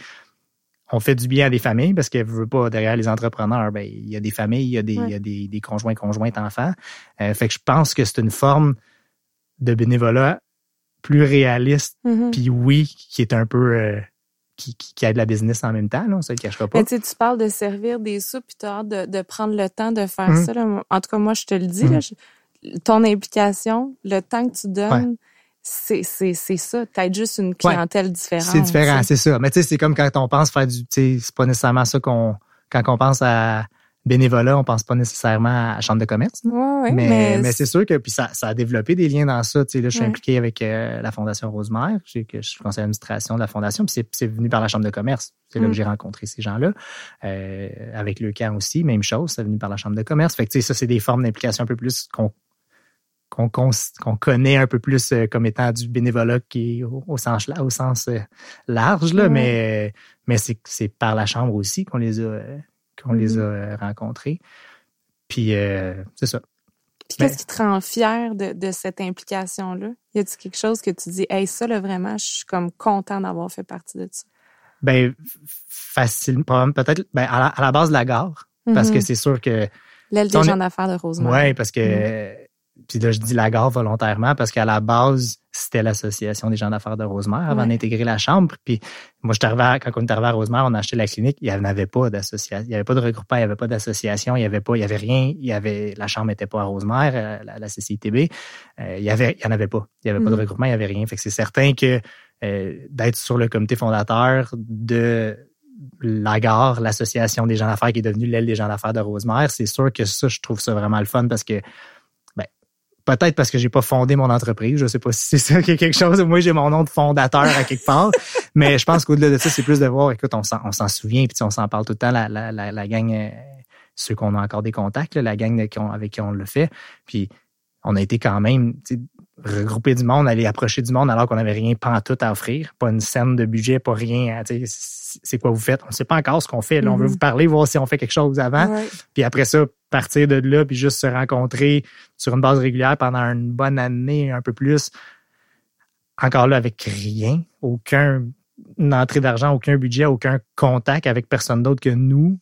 on fait du bien à des familles parce qu'elle veut pas derrière les entrepreneurs, ben il y a des familles, il y a des, il y a des, des conjoints, conjointes, enfants. Euh, fait que je pense que c'est une forme de bénévolat plus réaliste, mm-hmm. puis oui, qui est un peu euh, qui, qui, aide la business en même temps, là, on se le cachera pas. Mais tu parles de servir des soupes, puis tu as hâte de, de, prendre le temps de faire mm-hmm. ça. Là. En tout cas, moi, je te le dis, là, mm-hmm. ton implication, le temps que tu donnes, c'est c'est ça être juste une clientèle différente c'est différent c'est ça mais tu sais c'est comme quand on pense faire du tu sais c'est pas nécessairement ça qu'on quand on pense à bénévolat, on pense pas nécessairement à chambre de commerce. Ouais, mais, mais, c'est sûr que puis ça, ça a développé des liens dans ça. Tu sais, là, je suis impliqué avec euh, la Fondation Rosemère. Je, que je suis conseiller d'administration de la Fondation. Puis c'est venu par la chambre de commerce. C'est là que mm. j'ai rencontré ces gens-là. Euh, avec le camp aussi, même chose, c'est venu par la chambre de commerce. Fait que tu sais, ça, c'est des formes d'implication un peu plus qu'on qu'on connaît un peu plus euh, comme étant du bénévolat qui est au, sens au sens large là, mais mais c'est par la chambre aussi qu'on les a qu'on les a mm-hmm. euh, rencontrés. Puis euh, c'est ça. Puis qu'est-ce qui te rend fier de, de cette implication-là? Y a-t-il quelque chose que tu dis, hey, ça, là, vraiment, je suis comme content d'avoir fait partie de ça? Ben, facile, peut-être, ben, à la, base de la gare, parce que mm-hmm. c'est sûr que. L'aile des gens d'affaires de Rosemont. Oui, parce que mm-hmm. Puis là, je dis la gare volontairement parce qu'à la base, c'était l'association des gens d'affaires de Rosemère avant d'intégrer la chambre. Puis moi, je arrivé quand on est arrivé à Rosemère, on a acheté la clinique, il n'y avait pas d'association, il n'y avait pas de regroupement, il n'y avait pas d'association, il n'y avait pas, il y avait rien, il y avait, la chambre n'était pas à Rosemère, euh, la, la CCITB, euh, il y avait, il y en avait pas, il n'y avait pas de mm. regroupement, il n'y avait rien. Fait que c'est certain que euh, d'être sur le comité fondateur de la gare, l'association des gens d'affaires qui est devenue l'aile des gens d'affaires de Rosemère, c'est sûr que ça, je trouve ça vraiment le fun parce que Peut-être parce que j'ai pas fondé mon entreprise. Je sais pas si c'est ça qui est quelque chose. Moi, j'ai mon nom de fondateur à quelque part. mais je pense qu'au-delà de ça, c'est plus de voir, écoute, on s'en souvient, puis on s'en parle tout le temps, la, la, la, la gang, euh, ceux qu'on a encore des contacts, la gang avec qui on le fait. Puis on a été quand même regrouper du monde, aller approcher du monde alors qu'on n'avait rien tout à offrir, pas une scène de budget, pas rien. C'est quoi vous faites? On ne sait pas encore ce qu'on fait. On veut mm-hmm. vous parler, voir si on fait quelque chose avant. Puis après ça, partir de là, puis juste se rencontrer sur une base régulière pendant une bonne année, un peu plus. Encore là, avec rien, aucun entrée d'argent, aucun budget, aucun contact avec personne d'autre que nous.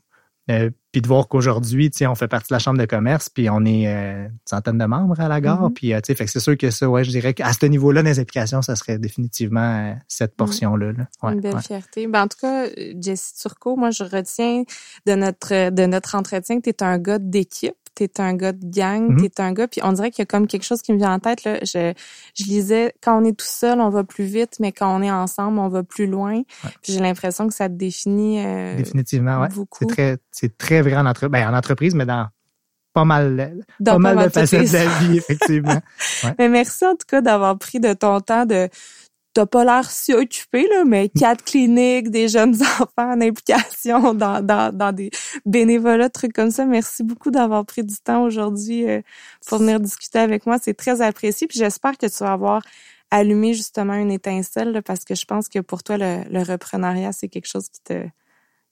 Euh, puis de voir qu'aujourd'hui, on fait partie de la chambre de commerce, puis on est euh, une centaine de membres à la gare. Mm-hmm. Puis, euh, fait que c'est sûr que ça, ouais, je dirais qu'à ce niveau-là, des implications, ça serait définitivement cette mm-hmm. portion-là. une belle fierté. Ben, en tout cas, Jessie Turcot, moi, je retiens de notre de notre entretien que tu es un gars d'équipe t'es un gars de gang, mm t'es un gars, puis on dirait qu'il y a comme quelque chose qui me vient en tête. Là. Je, je lisais, quand on est tout seul, on va plus vite, mais quand on est ensemble, on va plus loin. Puis j'ai l'impression que ça te définit euh, Définitivement, ouais. C'est très, c'est très vrai en, entre, ben, en entreprise, mais dans pas mal, pas, mal, de facettes de la vie, effectivement. Mais merci en tout cas d'avoir pris de ton temps de t'as pas l'air si occupé, là, mais quatre cliniques, des jeunes enfants en implication dans, dans, dans des bénévolats, trucs comme ça. Merci beaucoup d'avoir pris du temps aujourd'hui euh, pour venir discuter avec moi. C'est très apprécié. Puis j'espère que tu vas avoir allumé justement une étincelle parce que je pense que pour toi, le, le reprenariat, c'est quelque chose qui te,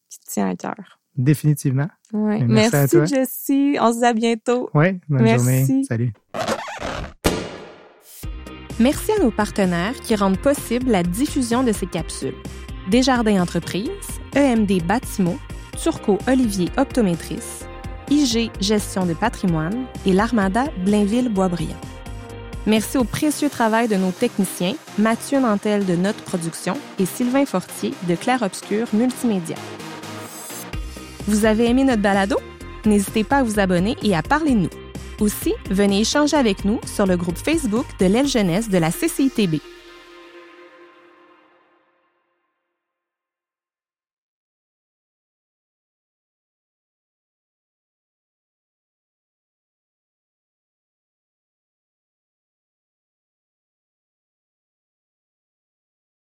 qui te tient à cœur. Définitivement. Ouais. Merci, merci Jessie. On se dit à bientôt. Oui, bonne merci. journée. Salut. Merci à nos partenaires qui rendent possible la diffusion de ces capsules. Desjardins Entreprises, EMD Bâtimo, Turco Olivier Optométrice, IG Gestion de patrimoine et l'Armada Blainville-Boisbriand. Merci au précieux travail de nos techniciens, Mathieu Nantel de Notre Production et Sylvain Fortier de Clair Obscur Multimédia. Vous avez aimé notre balado? N'hésitez pas à vous abonner et à parler de nous. Aussi, venez échanger avec nous sur le groupe Facebook de l'aile jeunesse de la CCITB.